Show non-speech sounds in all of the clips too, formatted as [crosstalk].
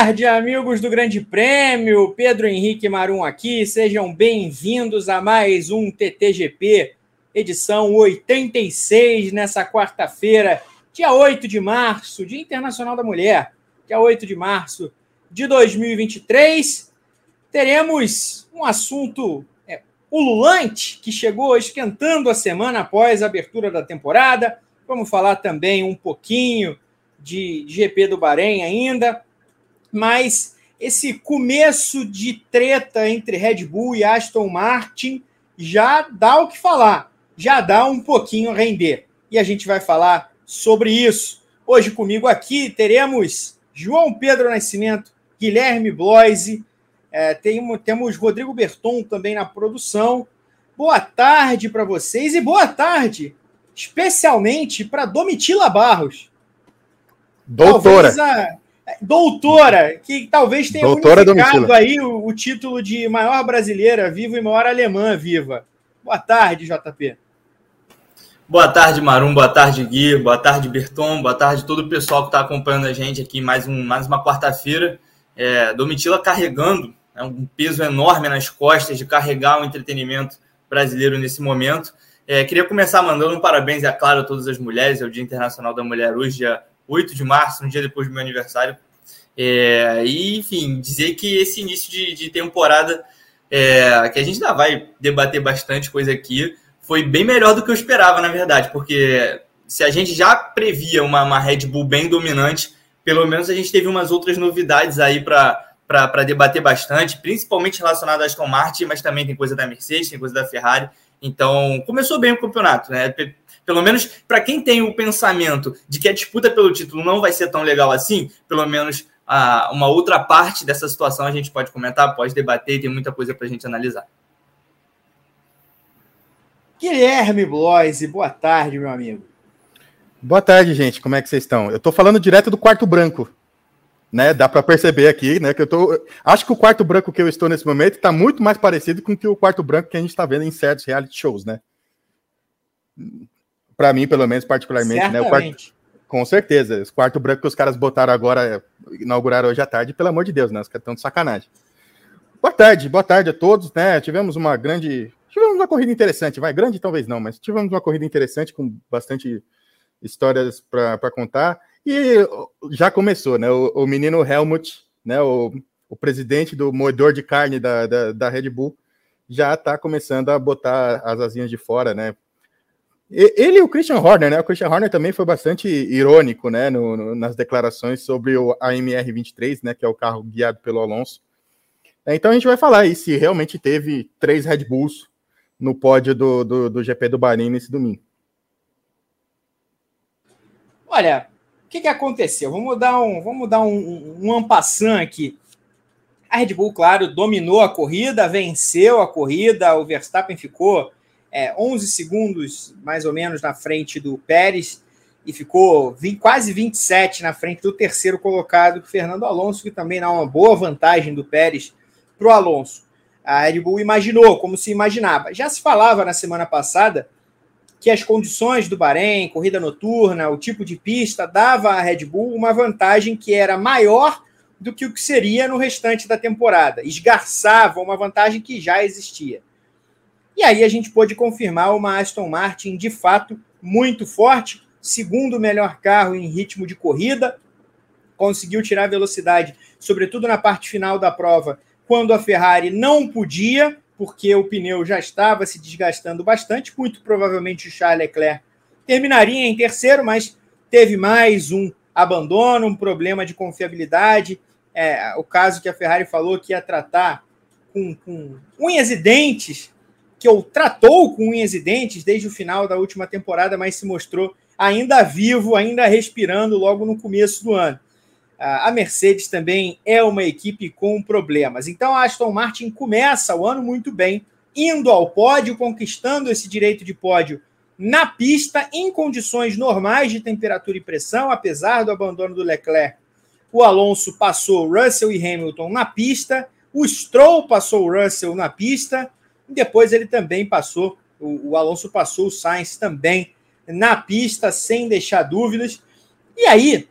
Tarde, amigos do Grande Prêmio. Pedro Henrique Marum aqui. Sejam bem-vindos a mais um TTGP, edição 86, nessa quarta-feira, dia 8 de março, Dia Internacional da Mulher, dia 8 de março de 2023. Teremos um assunto é, ululante que chegou esquentando a semana após a abertura da temporada. Vamos falar também um pouquinho de GP do Bahrein ainda mas esse começo de treta entre Red Bull e Aston Martin já dá o que falar, já dá um pouquinho a render. E a gente vai falar sobre isso. Hoje comigo aqui teremos João Pedro Nascimento, Guilherme Bloise, é, tem, temos Rodrigo Berton também na produção. Boa tarde para vocês e boa tarde, especialmente para Domitila Barros. Doutora. A, doutora, que talvez tenha doutora unificado aí o, o, título de maior brasileira viva e maior alemã viva. Boa tarde, JP. Boa tarde, Marum. Boa tarde, Gui. Boa tarde, Berton. Boa tarde todo o pessoal que está acompanhando a gente aqui mais, um, mais uma quarta-feira. É, Domitila carregando é um peso enorme nas costas de carregar o entretenimento brasileiro nesse momento. É, queria começar mandando um parabéns, é claro, a todas as mulheres. É o Dia Internacional da Mulher hoje, dia 8 de março, um dia depois do meu aniversário. É, e, enfim, dizer que esse início de, de temporada, é, que a gente ainda vai debater bastante coisa aqui, foi bem melhor do que eu esperava, na verdade, porque se a gente já previa uma, uma Red Bull bem dominante, pelo menos a gente teve umas outras novidades aí para debater bastante, principalmente relacionado à Aston Martin, mas também tem coisa da Mercedes, tem coisa da Ferrari. Então, começou bem o campeonato, né? Pelo menos para quem tem o pensamento de que a disputa pelo título não vai ser tão legal assim, pelo menos a, uma outra parte dessa situação a gente pode comentar, pode debater, tem muita coisa para a gente analisar. Guilherme Bloise, boa tarde, meu amigo. Boa tarde, gente. Como é que vocês estão? Eu estou falando direto do quarto branco, né? Dá para perceber aqui, né? Que eu tô. Acho que o quarto branco que eu estou nesse momento está muito mais parecido com o quarto branco que a gente está vendo em certos reality shows, né? Para mim, pelo menos, particularmente, Certamente. né? O quarto, com certeza. Esse quarto branco que os caras botaram agora, inauguraram hoje à tarde, pelo amor de Deus, né? Os caras estão de sacanagem. Boa tarde, boa tarde a todos, né? Tivemos uma grande. Tivemos uma corrida interessante, vai, grande talvez não, mas tivemos uma corrida interessante com bastante histórias para contar. E já começou, né? O, o menino Helmut, né? O, o presidente do moedor de carne da, da, da Red Bull, já está começando a botar as asinhas de fora, né? Ele e o Christian Horner, né? O Christian Horner também foi bastante irônico, né? No, no, nas declarações sobre o AMR 23, né? Que é o carro guiado pelo Alonso. É, então a gente vai falar aí se realmente teve três Red Bulls no pódio do, do, do GP do Bahrein nesse domingo. Olha, o que, que aconteceu? Vamos dar um, vamos dar um, um, um aqui. A Red Bull, claro, dominou a corrida, venceu a corrida, o Verstappen ficou é, 11 segundos mais ou menos na frente do Pérez e ficou 20, quase 27 na frente do terceiro colocado, Fernando Alonso, que também dá uma boa vantagem do Pérez para o Alonso. A Red Bull imaginou, como se imaginava. Já se falava na semana passada que as condições do Bahrein, corrida noturna, o tipo de pista, dava à Red Bull uma vantagem que era maior do que o que seria no restante da temporada. Esgarçava uma vantagem que já existia. E aí a gente pôde confirmar uma Aston Martin de fato muito forte, segundo melhor carro em ritmo de corrida, conseguiu tirar velocidade, sobretudo na parte final da prova, quando a Ferrari não podia, porque o pneu já estava se desgastando bastante. Muito provavelmente o Charles Leclerc terminaria em terceiro, mas teve mais um abandono, um problema de confiabilidade. É, o caso que a Ferrari falou que ia tratar com, com unhas e dentes que o tratou com unhas e dentes desde o final da última temporada, mas se mostrou ainda vivo, ainda respirando logo no começo do ano. A Mercedes também é uma equipe com problemas. Então a Aston Martin começa o ano muito bem, indo ao pódio, conquistando esse direito de pódio na pista, em condições normais de temperatura e pressão, apesar do abandono do Leclerc. O Alonso passou Russell e Hamilton na pista, o Stroll passou Russell na pista, e depois ele também passou, o, o Alonso passou o Sainz também na pista, sem deixar dúvidas. E aí,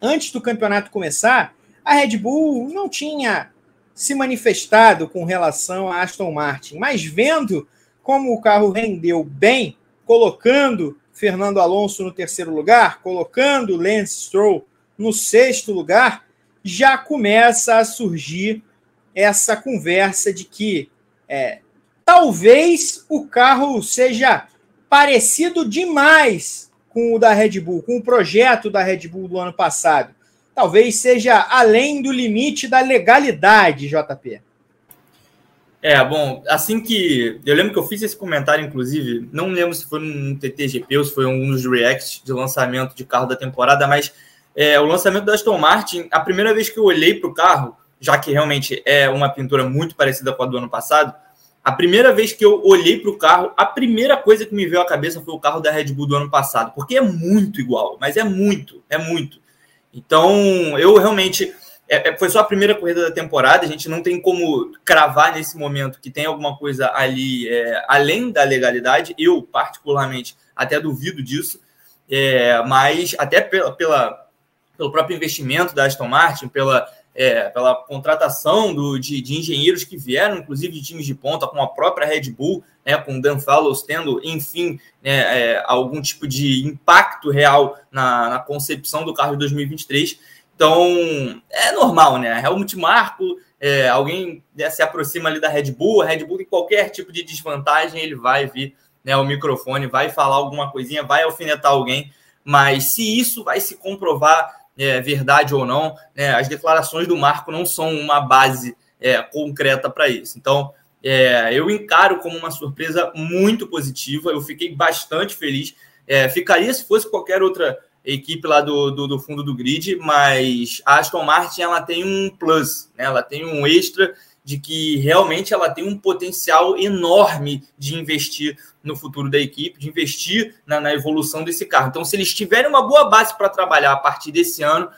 antes do campeonato começar, a Red Bull não tinha se manifestado com relação a Aston Martin, mas vendo como o carro rendeu bem, colocando Fernando Alonso no terceiro lugar, colocando Lance Stroll no sexto lugar, já começa a surgir essa conversa de que é, talvez o carro seja parecido demais com o da Red Bull, com o projeto da Red Bull do ano passado. Talvez seja além do limite da legalidade, JP. É, bom, assim que. Eu lembro que eu fiz esse comentário, inclusive, não lembro se foi no TTGP ou se foi um dos reacts de lançamento de carro da temporada, mas é, o lançamento da Aston Martin, a primeira vez que eu olhei para o carro, já que realmente é uma pintura muito parecida com a do ano passado, a primeira vez que eu olhei para o carro, a primeira coisa que me veio à cabeça foi o carro da Red Bull do ano passado, porque é muito igual, mas é muito, é muito. Então, eu realmente. É, é, foi só a primeira corrida da temporada, a gente não tem como cravar nesse momento que tem alguma coisa ali é, além da legalidade. Eu, particularmente, até duvido disso, é, mas até pela, pela, pelo próprio investimento da Aston Martin, pela é, pela contratação do, de, de, engenheiros que vieram, inclusive de times de ponta, com a própria Red Bull, né, com Dan Fallows tendo, enfim, né, é, algum tipo de impacto real na, na, concepção do carro de 2023. Então, é normal, né? Helmut Marko, é, alguém né, se aproxima ali da Red Bull, a Red Bull tem qualquer tipo de desvantagem, ele vai vir né, ao microfone, vai falar alguma coisinha, vai alfinetar alguém, mas se isso vai se comprovar é, verdade ou não, né, as declarações do Marco não são uma base é, concreta para isso. Então, é, eu encaro como uma surpresa muito positiva, eu fiquei bastante feliz. É, ficaria se fosse qualquer outra equipe lá do, do, do, fundo do grid, mas a Aston Martin ela tem um plus, né, ela tem um extra de que realmente ela tem um potencial enorme de investir no futuro da equipe, de investir na, na evolução desse carro. Então, se eles tiverem uma boa base para trabalhar a partir desse ano,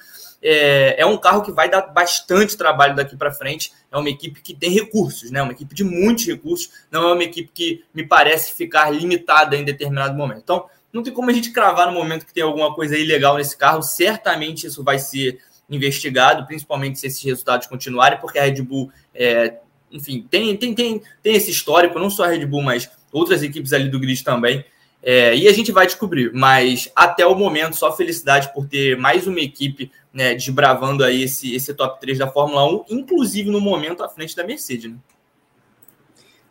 é, é, um carro que vai dar bastante trabalho daqui para frente. É uma equipe que tem recursos, né? Uma equipe de muitos recursos. Não é uma equipe que me parece ficar limitada em determinado momento. Então, não tem como a gente cravar no momento que tem alguma coisa ilegal nesse carro. Certamente isso vai ser investigado, principalmente se esses resultados continuarem, porque a Red Bull, é, enfim, tem, tem, tem, tem esse histórico, não só a Red Bull, mas outras equipes ali do grid também. É, e a gente vai descobrir, mas até o momento, só felicidade por ter mais uma equipe né, desbravando aí esse, esse top 3 da Fórmula 1, inclusive no momento à frente da Mercedes. Né?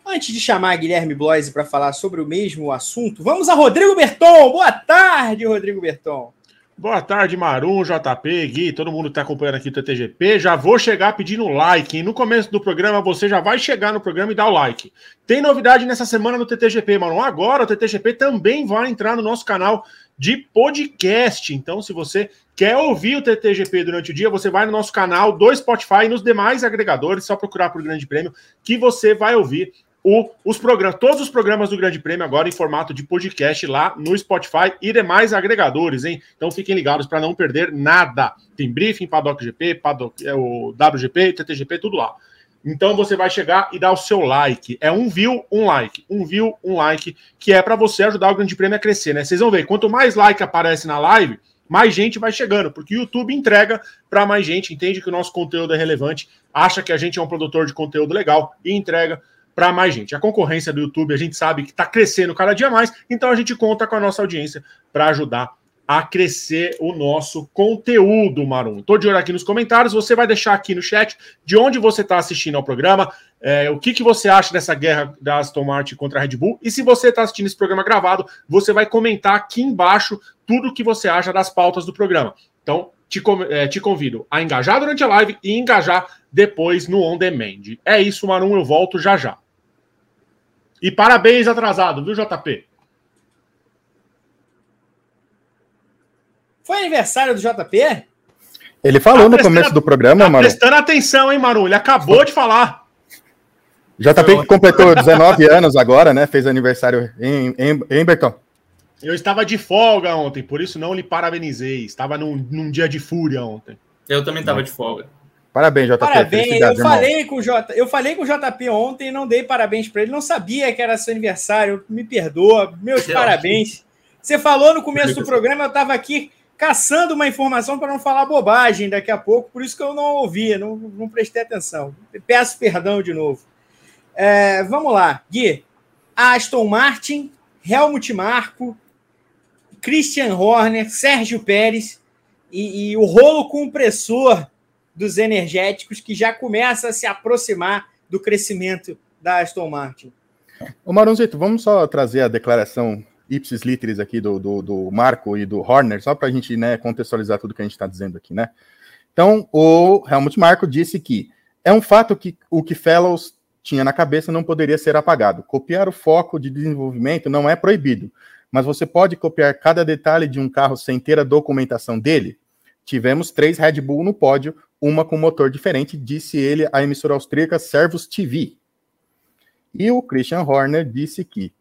Antes de chamar Guilherme Bloise para falar sobre o mesmo assunto, vamos a Rodrigo Berton. Boa tarde, Rodrigo Berton. Boa tarde, Marum, JP, Gui, todo mundo que está acompanhando aqui o TTGP. Já vou chegar pedindo like. No começo do programa, você já vai chegar no programa e dar o like. Tem novidade nessa semana no TTGP, Marum. Agora o TTGP também vai entrar no nosso canal de podcast. Então, se você quer ouvir o TTGP durante o dia, você vai no nosso canal do Spotify e nos demais agregadores, só procurar por Grande Prêmio, que você vai ouvir o, os programas, todos os programas do Grande Prêmio agora em formato de podcast lá no Spotify e demais agregadores, hein? Então fiquem ligados para não perder nada. Tem briefing, Paddock GP, Paddock, é, o WGP, TTGP, tudo lá. Então você vai chegar e dar o seu like. É um view, um like. Um view, um like, que é para você ajudar o Grande Prêmio a crescer, né? Vocês vão ver, quanto mais like aparece na live, mais gente vai chegando, porque o YouTube entrega para mais gente, entende que o nosso conteúdo é relevante, acha que a gente é um produtor de conteúdo legal e entrega para mais gente. A concorrência do YouTube a gente sabe que está crescendo cada dia mais, então a gente conta com a nossa audiência para ajudar a crescer o nosso conteúdo, Marum. Estou de olho aqui nos comentários. Você vai deixar aqui no chat de onde você está assistindo ao programa, é, o que, que você acha dessa guerra da Aston Martin contra a Red Bull. E se você está assistindo esse programa gravado, você vai comentar aqui embaixo tudo o que você acha das pautas do programa. Então, te, é, te convido a engajar durante a live e engajar depois no on demand. É isso, Marum. Eu volto já já. E parabéns atrasado, viu, JP? Foi aniversário do JP? Ele falou tá no começo do programa, tá Maru. prestando atenção, hein, Maru? Ele acabou de falar. JP que completou 19 anos agora, né? Fez aniversário em, em, em Bertão. Eu estava de folga ontem, por isso não lhe parabenizei. Estava num, num dia de fúria ontem. Eu também estava de folga. Parabéns, JP. Parabéns. Eu falei, com o J... eu falei com o JP ontem e não dei parabéns para ele. Não sabia que era seu aniversário. Me perdoa. Meus parabéns. Você falou no começo do programa, eu estava aqui caçando uma informação para não falar bobagem daqui a pouco, por isso que eu não ouvi, não, não prestei atenção. Peço perdão de novo. É, vamos lá, Gui. Aston Martin, Helmut Marko, Christian Horner, Sérgio Pérez e, e, o rolo compressor dos energéticos que já começa a se aproximar do crescimento da Aston Martin. Ô Maronzito, vamos só trazer a declaração ipsis literis aqui do, do, do Marco e do Horner, só para a gente né, contextualizar tudo que a gente está dizendo aqui, né? Então, o Helmut Marko disse que é um fato que o que Fellows tinha na cabeça não poderia ser apagado. Copiar o foco de desenvolvimento não é proibido, mas você pode copiar cada detalhe de um carro sem ter a documentação dele? Tivemos três Red Bull no pódio, uma com motor diferente, disse ele à emissora austríaca Servus TV. E o Christian Horner disse que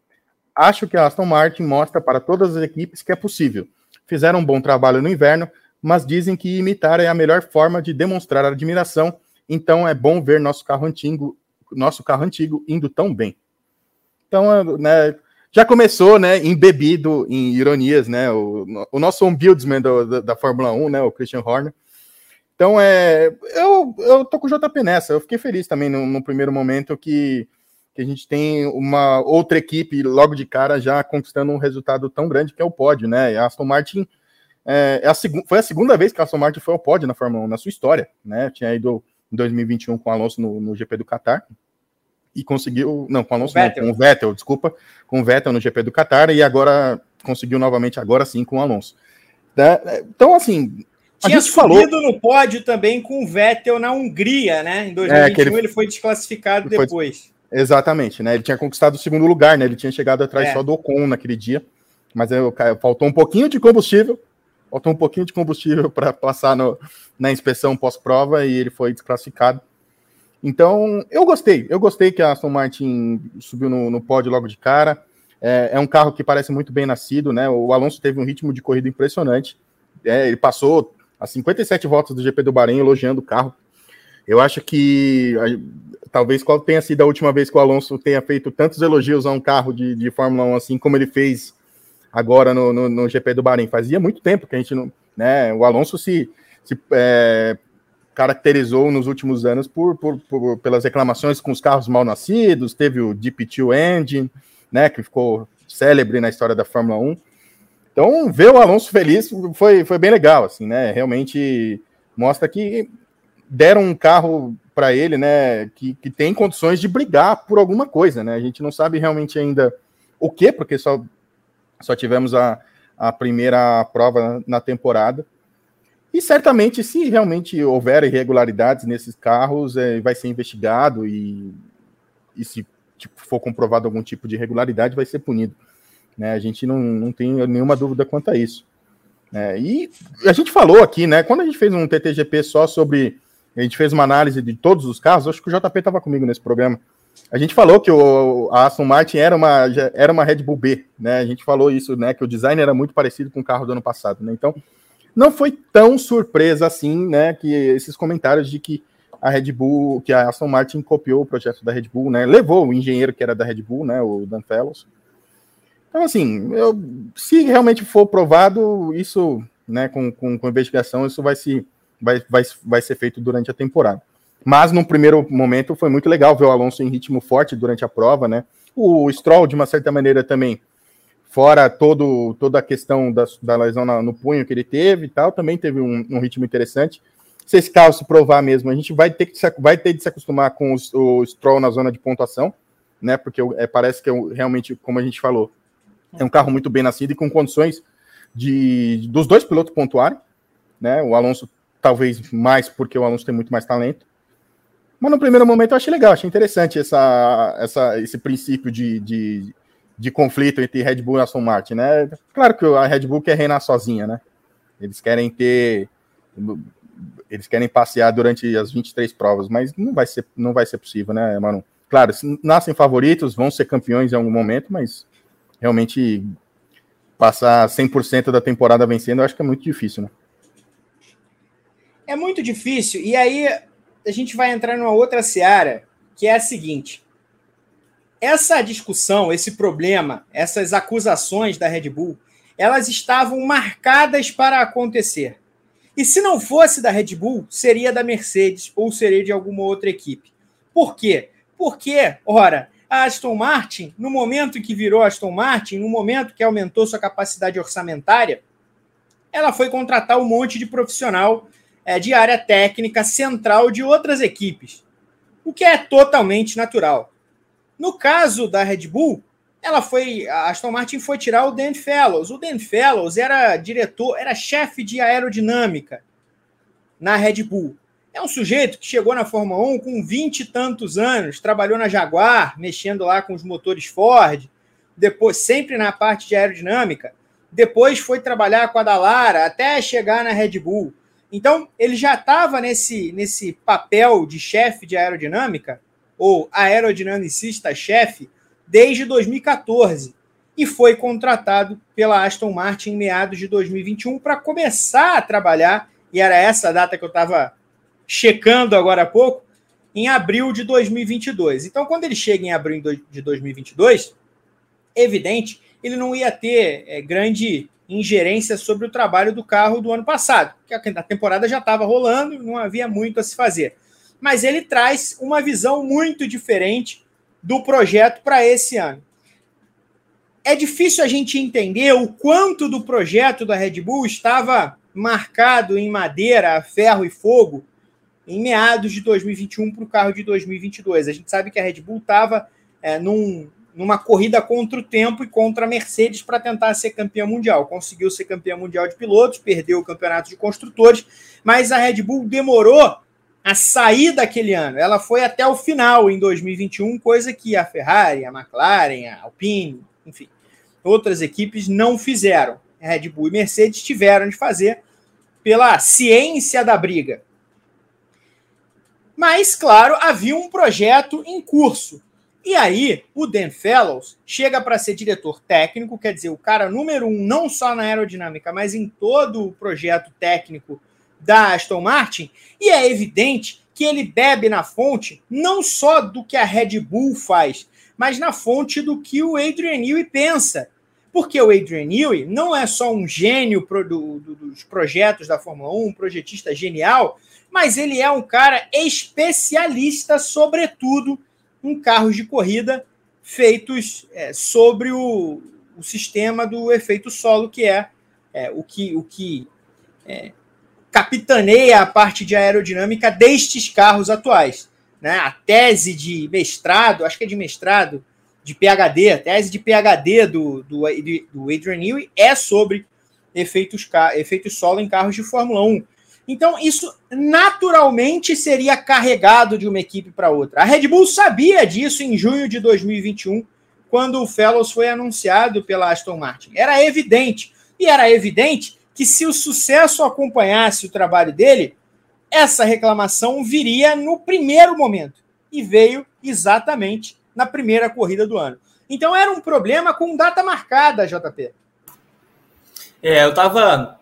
Acho que a Aston Martin mostra para todas as equipes que é possível. Fizeram um bom trabalho no inverno, mas dizem que imitar é a melhor forma de demonstrar admiração. Então é bom ver nosso carro antigo, nosso carro antigo indo tão bem. Então, né, já começou, né, embebido em ironias, né, o, o nosso ombudsman do, da, da, Fórmula 1, né, o Christian Horner. Então, é, eu, eu tô com o JP nessa, eu fiquei feliz também no, no primeiro momento que que a gente tem uma outra equipe logo de cara já conquistando um resultado tão grande que é o pódio, né? A Aston Martin é, é a foi a segunda vez que a Aston Martin foi ao pódio na Fórmula 1 na sua história, né? Tinha ido em 2021 com o Alonso no, no GP do Qatar e conseguiu, não, com o Alonso, o não, com o Vettel, desculpa, com o Vettel no GP do Qatar e agora conseguiu novamente agora sim com o Alonso. Né? Então, assim, a Tinha gente falou no pódio também com o Vettel na Hungria, né? Em 2021 é, ele... ele... foi desclassificado ele depois. Foi Exatamente, né? Ele tinha conquistado o segundo lugar, né? Ele tinha chegado atrás é. só do Ocon naquele dia, mas eu, faltou um pouquinho de combustível, faltou um pouquinho de combustível para passar no, na inspeção pós-prova e ele foi desclassificado. Então, eu gostei, eu gostei que a Aston Martin subiu no, no pódio logo de cara. É, é, um carro que parece muito bem nascido, né? O Alonso teve um ritmo de corrida impressionante. É, ele passou as 57 voltas do GP do Bahrein elogiando o carro. Eu acho que talvez qual tenha sido a última vez que o Alonso tenha feito tantos elogios a um carro de, de Fórmula 1 assim como ele fez agora no, no, no, GP do Bahrein. Fazia muito tempo que a gente não. Né, o Alonso se, se é, caracterizou nos últimos anos por, por, por, pelas reclamações com os carros mal nascidos, teve o DP2 Engine, né, que ficou célebre na história da Fórmula 1. Então, ver o Alonso feliz foi, foi bem legal, assim, né? Realmente mostra que deram um carro para ele, né, que, que tem condições de brigar por alguma coisa, né? A gente não sabe realmente ainda o que, porque só, só tivemos a, a primeira prova na temporada. E certamente, se realmente houver irregularidades nesses carros, é, vai ser investigado e, e se tipo, for comprovado algum tipo de irregularidade, vai ser punido. Né? A gente não, não tem nenhuma dúvida quanto a isso. É, e a gente falou aqui, né? Quando a gente fez um TTGP só sobre a gente fez uma análise de todos os carros, acho que o JP estava comigo nesse programa. A gente falou que o, a Aston Martin era uma, era uma Red Bull B, né? A gente falou isso, né? Que o design era muito parecido com o carro do ano passado, né? Então, não foi tão surpresa assim, né? Que esses comentários de que a Red Bull, que a Aston Martin copiou o projeto da Red Bull, né? Levou o engenheiro que era da Red Bull, né? O Dan Fellows. Então, assim, eu, se realmente for provado, isso, né? Com, com, com investigação, isso vai se vai, vai, vai ser feito durante a temporada. Mas no primeiro momento foi muito legal ver o Alonso em ritmo forte durante a prova, né? O Stroll, de uma certa maneira, também, fora todo, toda a questão da, da lesão na, no punho que ele teve e tal, também teve um, um, ritmo interessante. Se esse carro se provar mesmo, a gente vai ter, que se, vai ter de se acostumar com os, o Stroll na zona de pontuação, né? Porque é, parece que realmente, como a gente falou, é um carro muito bem nascido e com condições de dos dois pilotos pontuarem, né? O Alonso talvez mais porque o Alonso tem muito mais talento. Mas no primeiro momento eu achei legal, achei interessante essa, essa, esse princípio de, de, de conflito entre Red Bull e Aston Martin, né? Claro que a Red Bull quer reinar sozinha, né? Eles querem ter. Eles querem passear durante as 23 provas, mas não vai ser, não vai ser possível, né, mano? Claro, nascem favoritos, vão ser campeões em algum momento, mas realmente passar 100% da temporada vencendo, eu acho que é muito difícil, né? É muito difícil. E aí a gente vai entrar numa outra seara, que é a seguinte. Essa discussão, esse problema, essas acusações da Red Bull, elas estavam marcadas para acontecer. E se não fosse da Red Bull, seria da Mercedes ou seria de alguma outra equipe. Por quê? Porque, ora, a Aston Martin, no momento que virou Aston Martin, no momento que aumentou sua capacidade orçamentária, ela foi contratar um monte de profissional é, de área técnica central de outras equipes, o que é totalmente natural. No caso da Red Bull, ela foi, a Aston Martin foi tirar o Dan Fellows. O Dan Fellows era diretor, era chefe de aerodinâmica na Red Bull. É um sujeito que chegou na Fórmula 1 com 20 e tantos anos, trabalhou na Jaguar, mexendo lá com os motores Ford, depois sempre na parte de aerodinâmica. Depois foi trabalhar com a Dallara até chegar na Red Bull. Então, ele já estava nesse, nesse papel de chefe de aerodinâmica, ou aerodinamicista-chefe, desde 2014 e foi contratado pela Aston Martin em meados de 2021 para começar a trabalhar, e era essa a data que eu estava checando agora há pouco, em abril de 2022. Então, quando ele chega em abril de 2022, evidente, ele não ia ter é, grande ingerência sobre o trabalho do carro do ano passado, porque a temporada já estava rolando, não havia muito a se fazer. Mas ele traz uma visão muito diferente do projeto para esse ano. É difícil a gente entender o quanto do projeto da Red Bull estava marcado em madeira, ferro e fogo em meados de 2021 para o carro de 2022. A gente sabe que a Red Bull estava é, num, numa corrida contra o tempo e contra a Mercedes para tentar ser campeã mundial. Conseguiu ser campeã mundial de pilotos, perdeu o campeonato de construtores, mas a Red Bull demorou a sair daquele ano. Ela foi até o final em 2021, coisa que a Ferrari, a McLaren, a Alpine, enfim, outras equipes não fizeram. Red Bull e Mercedes tiveram de fazer pela ciência da briga. Mas, claro, havia um projeto em curso. E aí, o Dan Fellows chega para ser diretor técnico, quer dizer, o cara número um, não só na aerodinâmica, mas em todo o projeto técnico da Aston Martin, e é evidente que ele bebe na fonte não só do que a Red Bull faz, mas na fonte do que o Adrian Newey pensa. Porque o Adrian Newey não é só um gênio pro, do, do, dos projetos da Fórmula 1, um projetista genial, mas ele é um cara especialista, sobretudo, em carros de corrida feitos é, sobre o, o, sistema do efeito solo, que é, é o que, o que é, capitaneia a parte de aerodinâmica destes carros atuais. Né? A tese de mestrado, acho que é de mestrado, de PHD, a tese de PHD do, do, do Adrian Newey é sobre efeitos, efeitos solo em carros de Fórmula 1. Então, isso naturalmente seria carregado de uma equipe para outra. A Red Bull sabia disso em junho de 2021, quando o Fellows foi anunciado pela Aston Martin. Era evidente. E era evidente que se o sucesso acompanhasse o trabalho dele, essa reclamação viria no primeiro momento. E veio exatamente na primeira corrida do ano. Então era um problema com data marcada, JP. É, eu estava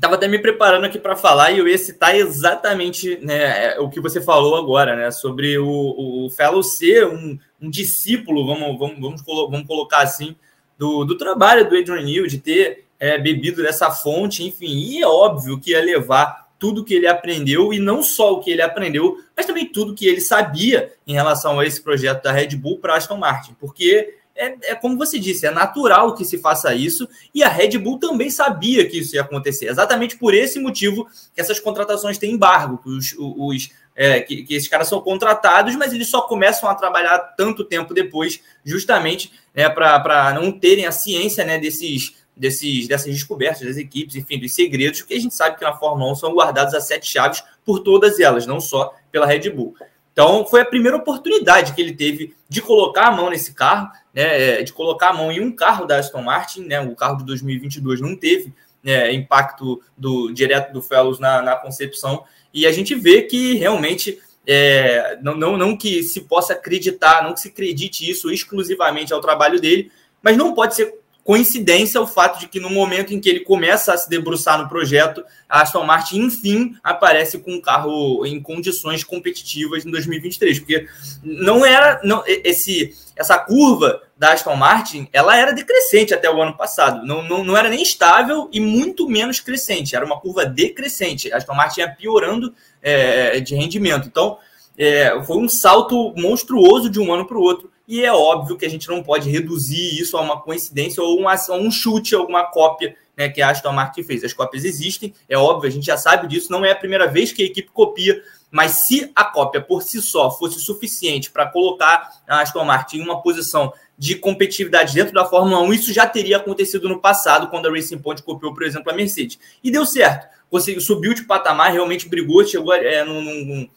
tava até me preparando aqui para falar e eu ia citar exatamente né, o que você falou agora, né, sobre o, o Fellow ser um, um discípulo, vamos, vamos, vamos, vamos colocar assim, do, do trabalho do Adrian Neal, de ter é, bebido dessa fonte, enfim, e é óbvio que ia levar tudo que ele aprendeu, e não só o que ele aprendeu, mas também tudo que ele sabia em relação a esse projeto da Red Bull para Aston Martin, porque é, é, como você disse, é natural que se faça isso, e a Red Bull também sabia que isso ia acontecer. Exatamente por esse motivo que essas contratações têm embargo, que, os, os é, que, que, esses caras são contratados, mas eles só começam a trabalhar tanto tempo depois, justamente né, para não terem a ciência né, desses desses, dessas descobertas das equipes, enfim, dos segredos, que a gente sabe que na Fórmula 1 são guardados a sete chaves por todas elas, não só pela Red Bull. Então, foi a primeira oportunidade que ele teve de colocar a mão nesse carro, né, é, de colocar a mão em um carro da Aston Martin, né, o carro de 2022 não teve né, impacto do direto do Fellows na, na concepção, e a gente vê que realmente é, não, não, não que se possa acreditar, não que se acredite isso exclusivamente ao trabalho dele, mas não pode ser coincidência o fato de que no momento em que ele começa a se debruçar no projeto, a Aston Martin, enfim, aparece com um carro em condições competitivas em 2023, porque não era não, esse essa curva da Aston Martin, ela era decrescente até o ano passado, não, não, não era nem estável e muito menos crescente, era uma curva decrescente, a Aston Martin ia piorando é, de rendimento, então é, foi um salto monstruoso de um ano para o outro, e é óbvio que a gente não pode reduzir isso a uma coincidência ou uma, a um chute, alguma cópia né, que a Aston Martin fez. As cópias existem, é óbvio, a gente já sabe disso, não é a primeira vez que a equipe copia, mas se a cópia por si só fosse suficiente para colocar a Aston Martin em uma posição de competitividade dentro da Fórmula 1, isso já teria acontecido no passado, quando a Racing Point copiou, por exemplo, a Mercedes. E deu certo. Conseguiu, subiu de patamar, realmente brigou, chegou é, num, num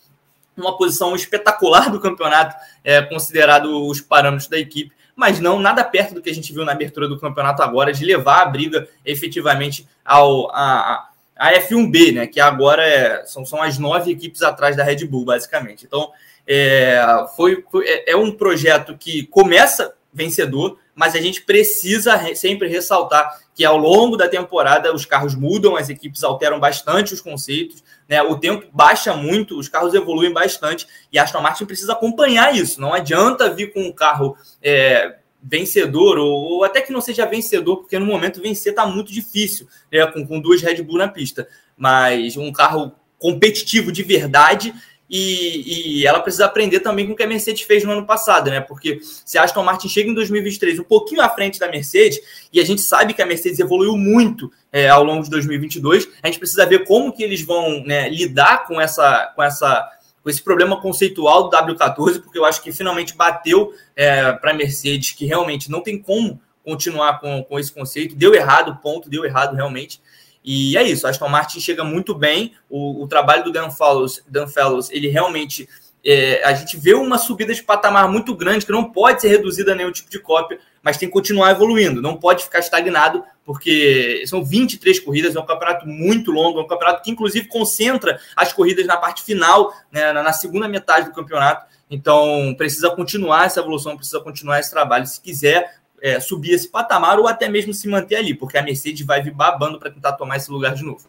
uma posição espetacular do campeonato, é, considerado os parâmetros da equipe, mas não nada perto do que a gente viu na abertura do campeonato agora, de levar a briga efetivamente ao, a, a F1B, né? Que agora é, são, são as nove equipes atrás da Red Bull, basicamente. Então, é, foi, foi é, é um projeto que começa vencedor, mas a gente precisa sempre ressaltar que ao longo da temporada os carros mudam, as equipes alteram bastante os conceitos, né? O tempo baixa muito, os carros evoluem bastante e a Aston Martin precisa acompanhar isso. Não adianta vir com um carro é, vencedor ou, ou, até que não seja vencedor, porque no momento vencer está muito difícil, né? com, com duas Red Bull na pista. Mas um carro competitivo de verdade e, e, ela precisa aprender também com o que a Mercedes fez no ano passado, né? Porque se a Aston Martin chega em 2023 um pouquinho à frente da Mercedes, e a gente sabe que a Mercedes evoluiu muito é, ao longo de 2022, a gente precisa ver como que eles vão né, lidar com essa, com essa com esse problema conceitual do W14, porque eu acho que finalmente bateu é, para a Mercedes que realmente não tem como continuar com, com esse conceito, deu errado, ponto, deu errado realmente. E é isso, Aston Martin chega muito bem, o, o trabalho do Dan Fellows, Dan Fellows ele realmente, é, a gente vê uma subida de patamar muito grande, que não pode ser reduzida a nenhum tipo de cópia, mas tem que continuar evoluindo, não pode ficar estagnado, porque são 23 corridas, é um campeonato muito longo, é um campeonato que inclusive concentra as corridas na parte final, né, na segunda metade do campeonato, então precisa continuar essa evolução, precisa continuar esse trabalho, se quiser é, subir esse patamar ou até mesmo se manter ali, porque a Mercedes vai vir babando para tentar tomar esse lugar de novo.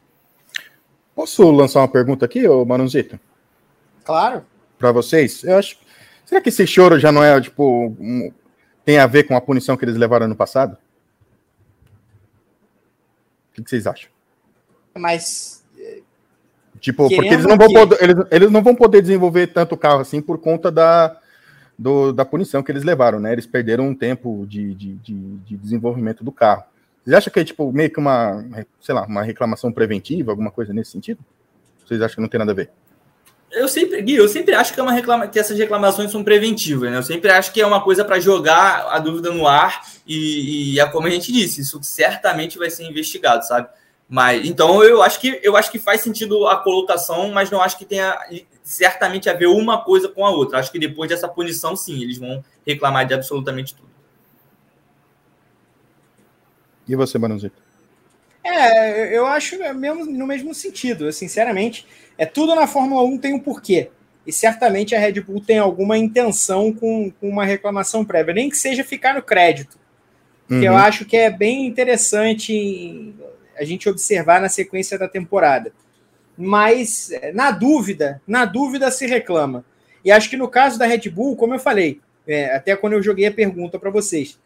Posso lançar uma pergunta aqui, ô Manuzito? Claro. Para vocês? Eu acho. Será que esse choro já não é, tipo, um... tem a ver com a punição que eles levaram no passado? O que vocês acham? Mas. Tipo, porque eles não, vão poder, eles, eles não vão poder desenvolver tanto carro assim por conta da, do, da punição que eles levaram, né? Eles perderam um tempo de, de, de, de desenvolvimento do carro. Vocês acham que é tipo meio que uma, sei lá, uma reclamação preventiva, alguma coisa nesse sentido? Vocês acham que não tem nada a ver? Eu sempre, Gui, eu sempre acho que, é uma reclama, que essas reclamações são preventivas, né? Eu sempre acho que é uma coisa para jogar a dúvida no ar e, e é como a gente disse, isso certamente vai ser investigado, sabe? Mas então eu acho que eu acho que faz sentido a colocação, mas não acho que tenha certamente a ver uma coisa com a outra. Acho que depois dessa punição, sim, eles vão reclamar de absolutamente tudo. E você, Manuzito? É, eu acho mesmo, no mesmo sentido. sinceramente, é tudo na Fórmula 1 tem um porquê. E certamente a Red Bull tem alguma intenção com, com uma reclamação prévia, nem que seja ficar no crédito. Uhum. Que eu acho que é bem interessante a gente observar na sequência da temporada mas é, na dúvida, na dúvida se reclama. E acho que no caso da Red Bull, como eu falei, é, até quando eu joguei a pergunta para vocês,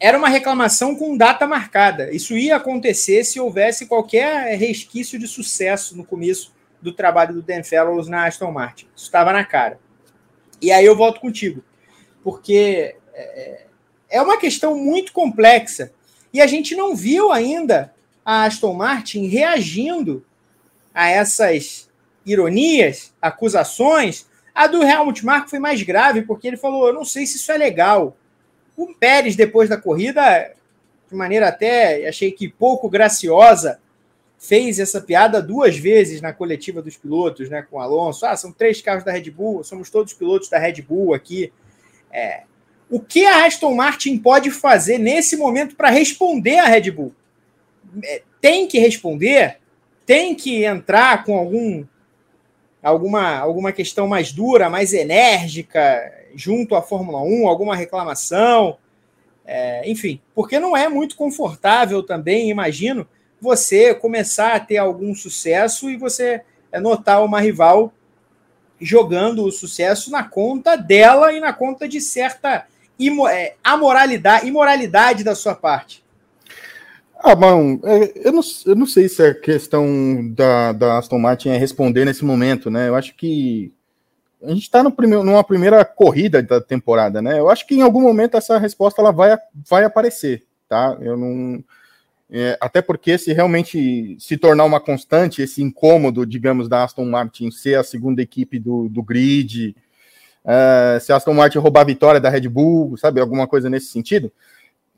era uma reclamação com data marcada. Isso ia acontecer se houvesse qualquer resquício de sucesso no começo do trabalho do Dan Fellows na Aston Martin. Isso estava na cara. E aí eu volto contigo, porque é, é uma questão muito complexa e a gente não viu ainda a Aston Martin reagindo a essas ironias, acusações. A do Helmut Marko foi mais grave, porque ele falou: Eu não sei se isso é legal. O Pérez, depois da corrida, de maneira até achei que pouco graciosa, fez essa piada duas vezes na coletiva dos pilotos, né, com o Alonso. Ah, são três carros da Red Bull, somos todos pilotos da Red Bull aqui. É. O que a Aston Martin pode fazer nesse momento para responder à Red Bull? É, tem que responder tem que entrar com algum alguma, alguma questão mais dura, mais enérgica, junto à Fórmula 1, alguma reclamação. É, enfim, porque não é muito confortável também, imagino, você começar a ter algum sucesso e você é, notar uma rival jogando o sucesso na conta dela e na conta de certa imo, é, imoralidade da sua parte. Ah, bom, é, eu não, eu não sei se a questão da, da Aston Martin é responder nesse momento, né? Eu acho que a gente está numa primeira corrida da temporada, né? Eu acho que em algum momento essa resposta ela vai, vai aparecer, tá? Eu não. É, até porque se realmente se tornar uma constante, esse incômodo, digamos, da Aston Martin ser a segunda equipe do, do grid, é, se a Aston Martin roubar a vitória da Red Bull, sabe, alguma coisa nesse sentido,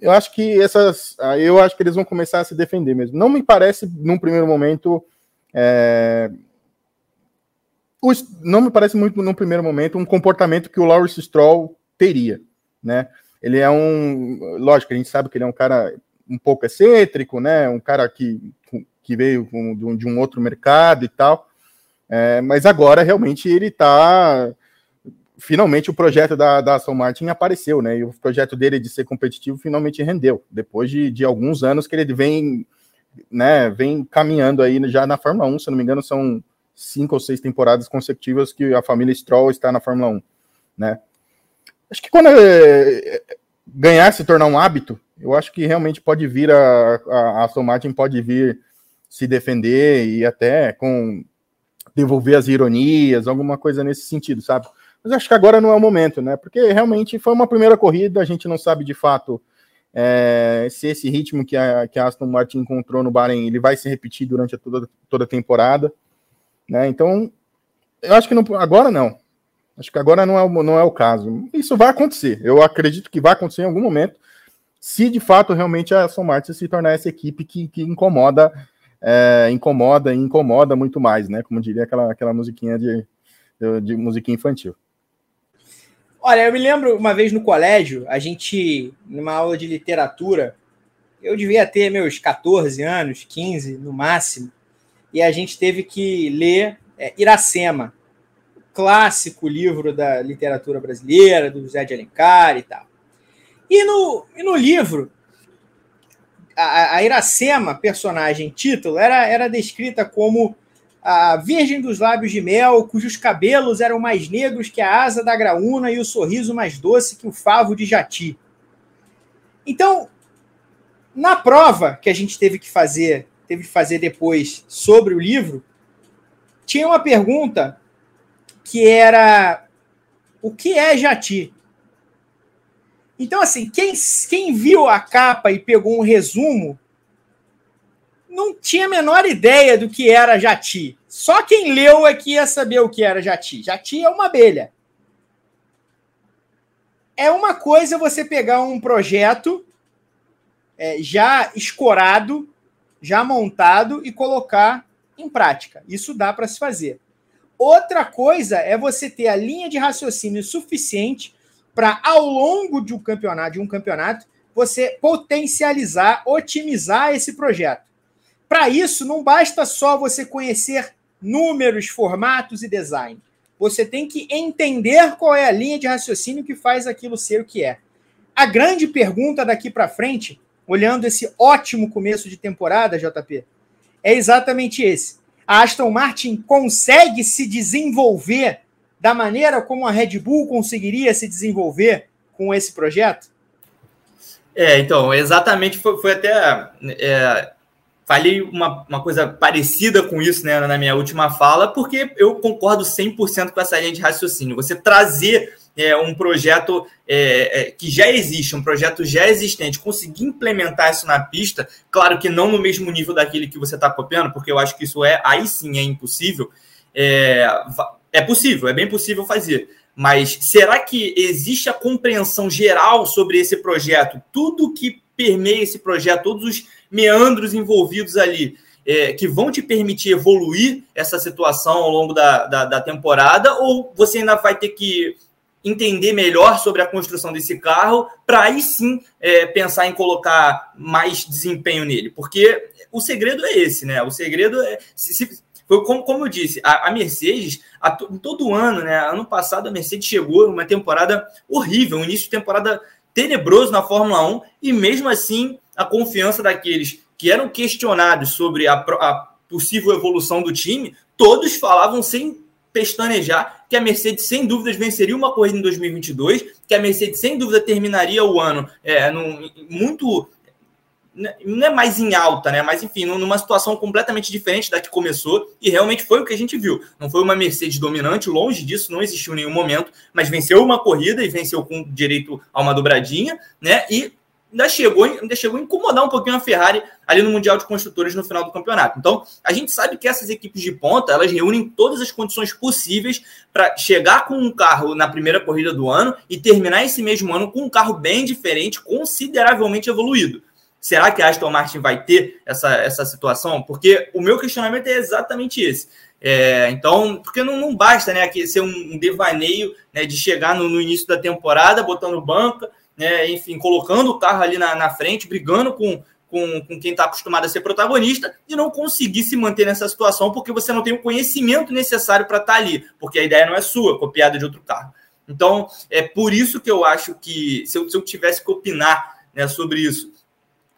eu acho que essas. Eu acho que eles vão começar a se defender mesmo. Não me parece, num primeiro momento. É, não me parece muito, num primeiro momento, um comportamento que o Lawrence Stroll teria, né? Ele é um. Lógico, a gente sabe que ele é um cara um pouco excêntrico, né? Um cara que, que veio de um outro mercado e tal. É, mas agora realmente ele está finalmente o projeto da, da Aston Martin apareceu, né? E o projeto dele de ser competitivo finalmente rendeu, depois de, de alguns anos que ele vem, né, vem caminhando aí já na Fórmula 1, se não me engano, são cinco ou seis temporadas consecutivas que a família Stroll está na Fórmula 1, né? Acho que quando é, ganhar se tornar um hábito, eu acho que realmente pode vir a, a, Aston Martin pode vir se defender e até com devolver as ironias, alguma coisa nesse sentido, sabe? Mas acho que agora não é o momento, né? Porque realmente foi uma primeira corrida, a gente não sabe de fato é, se esse ritmo que a, que a Aston Martin encontrou no Bahrein ele vai se repetir durante a toda, toda a temporada, né? Então, eu acho que não, agora não. Acho que agora não é, não é o caso. Isso vai acontecer. Eu acredito que vai acontecer em algum momento, se de fato realmente a Aston Martin se tornar essa equipe que, que incomoda, é, incomoda e incomoda muito mais, né? Como diria aquela, aquela musiquinha de, de, de musiquinha infantil. Olha, eu me lembro uma vez no colégio, a gente, numa aula de literatura, eu devia ter meus 14 anos, 15 no máximo, e a gente teve que ler é, Iracema, clássico livro da literatura brasileira, do José de Alencar e tal. E no, e no livro, a, a Iracema, personagem título, era, era descrita como a virgem dos lábios de mel, cujos cabelos eram mais negros que a asa da graúna e o sorriso mais doce que o favo de jati. Então, na prova que a gente teve que fazer, teve que fazer depois sobre o livro, tinha uma pergunta que era o que é jati? Então, assim, quem, quem viu a capa e pegou um resumo não tinha a menor ideia do que era jati. Só quem leu é que ia saber o que era jati. Jati é uma abelha. É uma coisa você pegar um projeto é, já escorado, já montado e colocar em prática. Isso dá para se fazer. Outra coisa é você ter a linha de raciocínio suficiente para, ao longo de um campeonato, de um campeonato, você potencializar, otimizar esse projeto. Para isso, não basta só você conhecer números, formatos e design. Você tem que entender qual é a linha de raciocínio que faz aquilo ser o que é. A grande pergunta daqui para frente, olhando esse ótimo começo de temporada, JP, é exatamente esse. A Aston Martin consegue se desenvolver da maneira como a Red Bull conseguiria se desenvolver com esse projeto? É, então, exatamente foi, foi até é, falei uma, uma coisa parecida com isso né, na minha última fala, porque eu concordo 100% com essa linha de raciocínio. Você trazer é, um projeto é, é, que já existe, um projeto já existente, conseguir implementar isso na pista, claro que não no mesmo nível daquele que você está copiando, porque eu acho que isso é, aí sim é impossível, é, é possível, é bem possível fazer. Mas será que existe a compreensão geral sobre esse projeto? Tudo que permeia esse projeto, todos os meandros envolvidos ali, é, que vão te permitir evoluir essa situação ao longo da, da, da temporada, ou você ainda vai ter que entender melhor sobre a construção desse carro para aí sim é, pensar em colocar mais desempenho nele? Porque o segredo é esse, né? O segredo é. Se, se, foi como, como eu disse, a, a Mercedes, a, todo ano, né? Ano passado a Mercedes chegou numa temporada horrível, um início de temporada tenebroso na Fórmula 1 e mesmo assim a confiança daqueles que eram questionados sobre a, a possível evolução do time, todos falavam sem pestanejar que a Mercedes sem dúvidas venceria uma corrida em 2022, que a Mercedes sem dúvida terminaria o ano é, num, muito né, não é mais em alta, né? Mas enfim, numa situação completamente diferente da que começou, e realmente foi o que a gente viu. Não foi uma Mercedes dominante, longe disso, não existiu nenhum momento, mas venceu uma corrida e venceu com direito a uma dobradinha, né? E ainda chegou, ainda chegou a incomodar um pouquinho a Ferrari ali no Mundial de Construtores no final do campeonato. Então, a gente sabe que essas equipes de ponta, elas reúnem todas as condições possíveis para chegar com um carro na primeira corrida do ano e terminar esse mesmo ano com um carro bem diferente, consideravelmente evoluído. Será que a Aston Martin vai ter essa, essa situação? Porque o meu questionamento é exatamente esse. É, então, porque não, não basta né, ser um devaneio né, de chegar no, no, início da temporada, botando banca, né, enfim, colocando o carro ali na, na frente, brigando com, com, com quem está acostumado a ser protagonista e não conseguir se manter nessa situação porque você não tem o conhecimento necessário para estar tá ali, porque a ideia não é sua, copiada de outro carro. Então, é por isso que eu acho que, se eu, se eu tivesse que opinar né, sobre isso,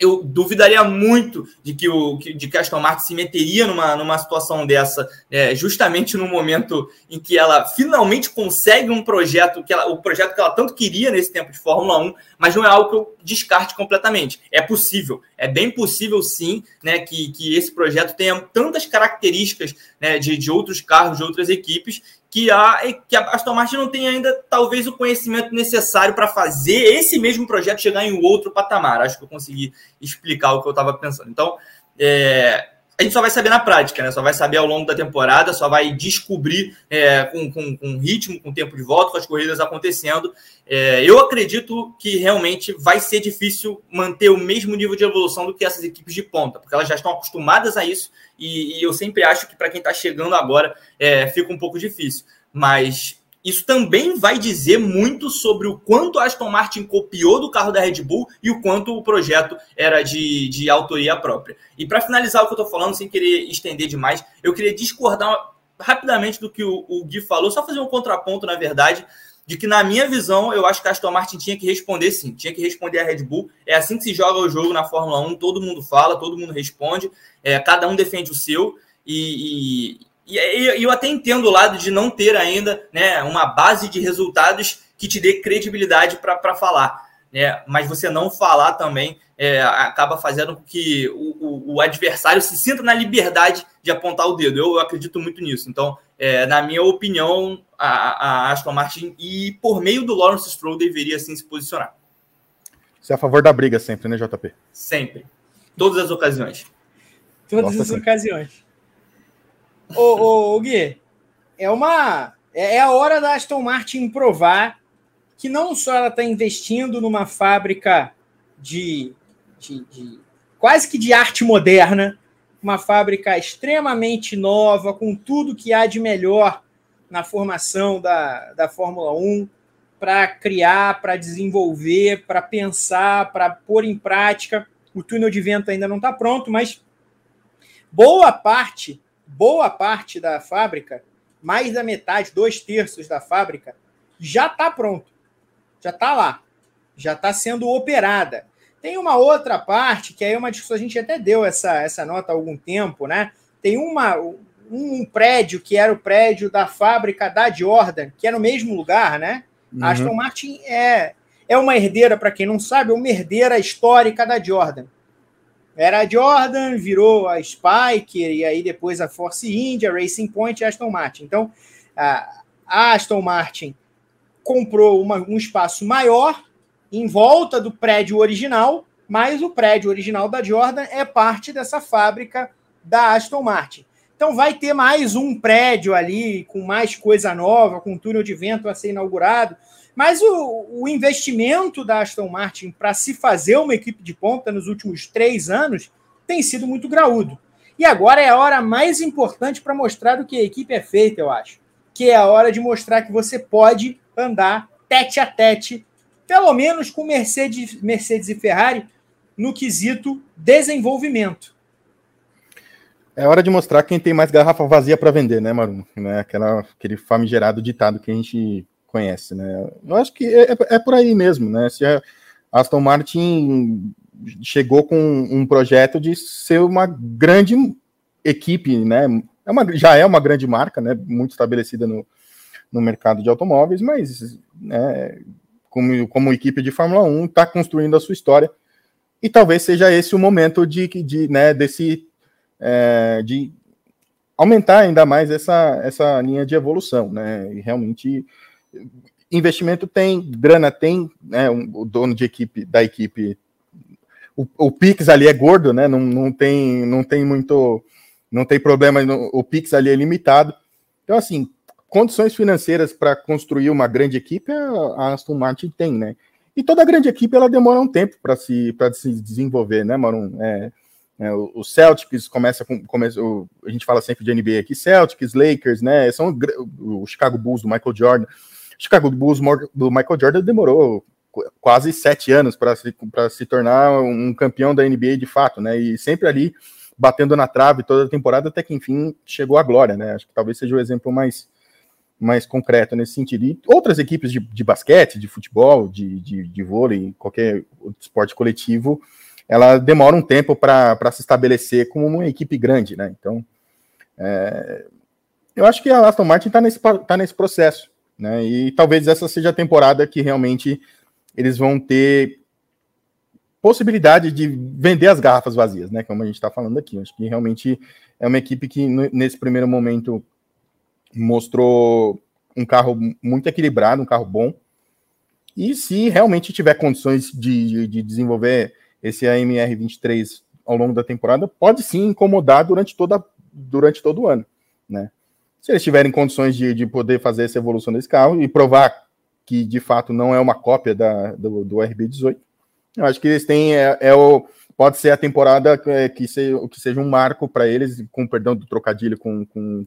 eu duvidaria muito de que o de que Aston Martin se meteria numa, numa situação dessa, é, justamente no momento em que ela finalmente consegue um projeto que ela, o projeto que ela tanto queria nesse tempo de Fórmula 1, mas não é algo que eu descarte completamente. É possível, é bem possível sim, né, que, que esse projeto tenha tantas características né, de, de outros carros, de outras equipes, que a, que a Aston Martin não tem ainda, talvez, o conhecimento necessário para fazer esse mesmo projeto chegar em outro patamar. Acho que eu consegui explicar o que eu estava pensando. Então, é, a gente só vai saber na prática, né? Só vai saber ao longo da temporada, só vai descobrir é, com, com, com, ritmo, com tempo de volta, com as corridas acontecendo. É, eu acredito que realmente vai ser difícil manter o mesmo nível de evolução do que essas equipes de ponta, porque elas já estão acostumadas a isso, e, e eu sempre acho que para quem está chegando agora é, fica um pouco difícil. Mas isso também vai dizer muito sobre o quanto Aston Martin copiou do carro da Red Bull e o quanto o projeto era de, de autoria própria. E para finalizar o que eu estou falando, sem querer estender demais, eu queria discordar rapidamente do que o, o Gui falou, só fazer um contraponto, na verdade, de que, na minha visão, eu acho que a Aston Martin tinha que responder sim, tinha que responder a Red Bull. É assim que se joga o jogo na Fórmula 1, todo mundo fala, todo mundo responde, é, cada um defende o seu. E, e, eu até entendo o lado de não ter ainda né, uma base de resultados que te dê credibilidade para falar. Né? Mas você não falar também é, acaba fazendo com que o, o, o, adversário se sinta na liberdade de apontar o dedo. Eu, eu acredito muito nisso. Então, é, na minha opinião, a, a, Aston Martin, e por meio do Lawrence Stroll, deveria sim se posicionar. Você é a favor da briga sempre, né, JP? Sempre. Todas as ocasiões. Todas Nossa, as sim. ocasiões ô, ô, Gui, é uma. É, é a hora da Aston Martin provar que não só ela está investindo numa fábrica de, de, de, quase que de arte moderna, uma fábrica extremamente nova, com tudo que há de melhor na formação da, da Fórmula 1, para criar, para desenvolver, para pensar, para pôr em prática. O túnel de vento ainda não está pronto, mas boa parte boa parte da fábrica, mais da metade, dois terços da fábrica, já está pronto. Já está lá. Já está sendo operada. Tem uma outra parte, que aí é uma discussão, a gente até deu essa, essa nota há algum tempo, né? Tem uma, um prédio que era o prédio da fábrica da Jordan, que é no mesmo lugar, né? Uhum. A Aston Martin é, é uma herdeira, para quem não sabe, é uma herdeira histórica da Jordan. Era a Jordan, virou a Spiker, e aí depois a Force India, Racing Point e Aston Martin. Então, a Aston Martin comprou uma, um espaço maior em volta do prédio original, mas o prédio original da Jordan é parte dessa fábrica da Aston Martin. Então vai ter mais um prédio ali com mais coisa nova, com túnel de vento a ser inaugurado. Mas o, o investimento da Aston Martin para se fazer uma equipe de ponta nos últimos três anos tem sido muito graúdo. E agora é a hora mais importante para mostrar do que a equipe é feita, eu acho. Que é a hora de mostrar que você pode andar tete a tete, pelo menos com Mercedes, Mercedes e Ferrari, no quesito desenvolvimento. É hora de mostrar quem tem mais garrafa vazia para vender, né, Marum? Né? Aquela, aquele famigerado ditado que a gente conhece, né? Eu acho que é, é, é por aí mesmo, né? Se a, Aston Martin chegou com um projeto de ser uma grande equipe, né? É uma, já é uma grande marca, né? Muito estabelecida no, no mercado de automóveis, mas né, como, como equipe de Fórmula 1 está construindo a sua história e talvez seja esse o momento de, de né, desse é, de aumentar ainda mais essa, essa linha de evolução, né? E realmente investimento tem, grana tem, né? Um, o dono de equipe da equipe, o, o Pix ali é gordo, né? Não, não tem não tem muito não tem problema, o Pix ali é limitado. Então assim, condições financeiras para construir uma grande equipe a Aston Martin tem, né? E toda grande equipe ela demora um tempo para se se desenvolver, né, Marum? É, é, o Celtics começa com começa, o, a gente fala sempre de NBA aqui, Celtics, Lakers, né? São o Chicago Bulls do Michael Jordan. Chicago Bulls do Michael Jordan demorou quase sete anos para se, se tornar um campeão da NBA de fato, né? E sempre ali batendo na trave toda a temporada até que enfim chegou à glória, né? Acho que talvez seja o exemplo mais mais concreto nesse sentido. E outras equipes de, de basquete, de futebol, de, de, de vôlei, qualquer esporte coletivo, ela demora um tempo para se estabelecer como uma equipe grande, né? Então, é, eu acho que a Aston Martin está nesse, tá nesse processo, né? E talvez essa seja a temporada que realmente eles vão ter possibilidade de vender as garrafas vazias, né? Como a gente está falando aqui. Acho que realmente é uma equipe que, nesse primeiro momento, mostrou um carro muito equilibrado, um carro bom. E se realmente tiver condições de, de, de desenvolver esse AMR 23 ao longo da temporada, pode sim incomodar durante, toda, durante todo o ano, né? Se eles tiverem condições de, de poder fazer essa evolução desse carro e provar que de fato não é uma cópia da, do, do RB18, eu acho que eles têm é, é o pode ser a temporada é, que, seja, que seja um marco para eles, com perdão do trocadilho com, com,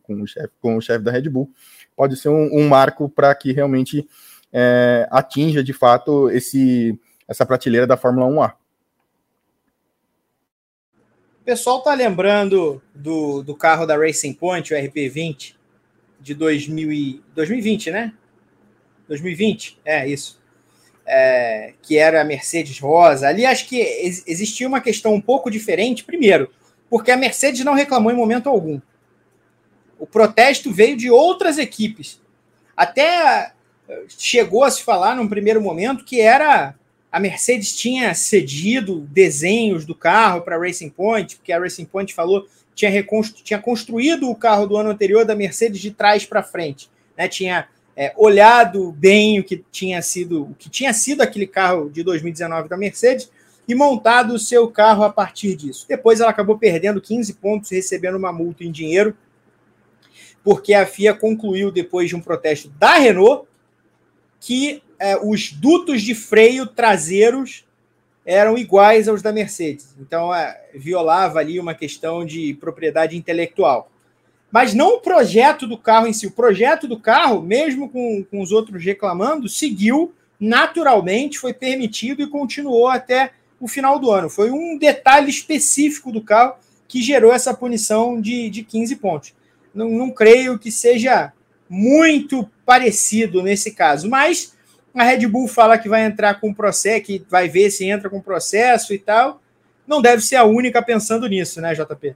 com o chefe da Red Bull, pode ser um, um marco para que realmente é, atinja de fato esse, essa prateleira da Fórmula 1A. O pessoal tá lembrando do, do carro da Racing Point, o RP20, de 2000 e, 2020, né? 2020, é isso é, que era a Mercedes Rosa. Ali acho que ex existia uma questão um pouco diferente, primeiro, porque a Mercedes não reclamou em momento algum. O protesto veio de outras equipes. Até eh, chegou a se falar num primeiro momento que era a Mercedes tinha cedido desenhos do carro para Racing Point, porque a Racing Point falou tinha, tinha construído o carro do ano anterior da Mercedes de trás para frente. Né? Tinha é, olhado bem o que tinha sido o que tinha sido aquele carro de 2019 da Mercedes e montado o seu carro a partir disso. Depois ela acabou perdendo 15 pontos recebendo uma multa em dinheiro, porque a FIA concluiu, depois de um protesto da Renault, que é, os dutos de freio traseiros eram iguais aos da Mercedes. Então, é, violava ali uma questão de propriedade intelectual mas não o projeto do carro em si. O projeto do carro, mesmo com, com os outros reclamando, seguiu naturalmente, foi permitido e continuou até o final do ano. Foi um detalhe específico do carro que gerou essa punição de, de 15 pontos. Não, não creio que seja muito parecido nesse caso, mas a Red Bull fala que vai entrar com processo, que vai ver se entra com processo e tal. Não deve ser a única pensando nisso, né, JP?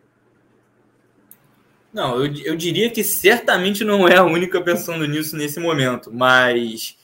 Não, eu, eu diria que certamente não é a única pensando nisso nesse momento, mas,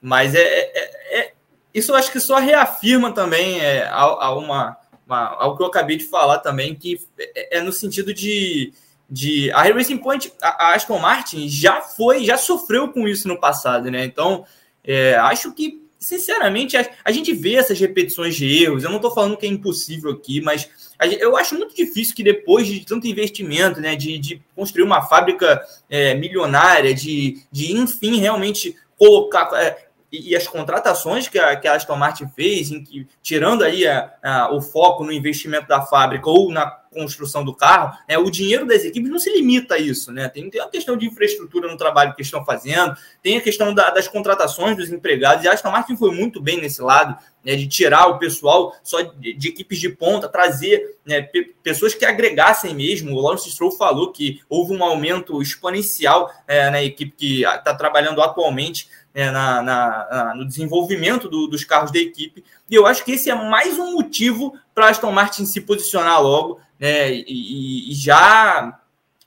mas é, é, é isso eu acho que só reafirma também é, a, a uma, uma, algo que eu acabei de falar também, que é, é no sentido de, de a Racing Point, a, a, Aston Martin já foi, já sofreu com isso no passado, né? Então, é, acho que sinceramente, a, a, gente vê essas repetições de erros. Eu não estou falando que é impossível aqui, mas a, eu acho muito difícil que depois de tanto investimento, né, de, de construir uma fábrica é, milionária, de, de enfim realmente colocar é, e, e, as contratações que a, que a Aston Martin fez, em que, tirando aí a, a, o foco no investimento da fábrica ou na construção do carro, né, o dinheiro das equipes não se limita a isso. Né? Tem, tem a questão de infraestrutura no trabalho que estão fazendo, tem a questão da, das contratações dos empregados, e a Aston Martin foi muito bem nesse lado, né, de tirar o pessoal só de, de equipes de ponta, trazer né, pe pessoas que agregassem mesmo. O Lawrence Stroll falou que houve um aumento exponencial é, na equipe que está trabalhando atualmente na, na, na, no desenvolvimento do, dos carros da equipe. E eu acho que esse é mais um motivo para Aston Martin se posicionar logo né, e, e, já,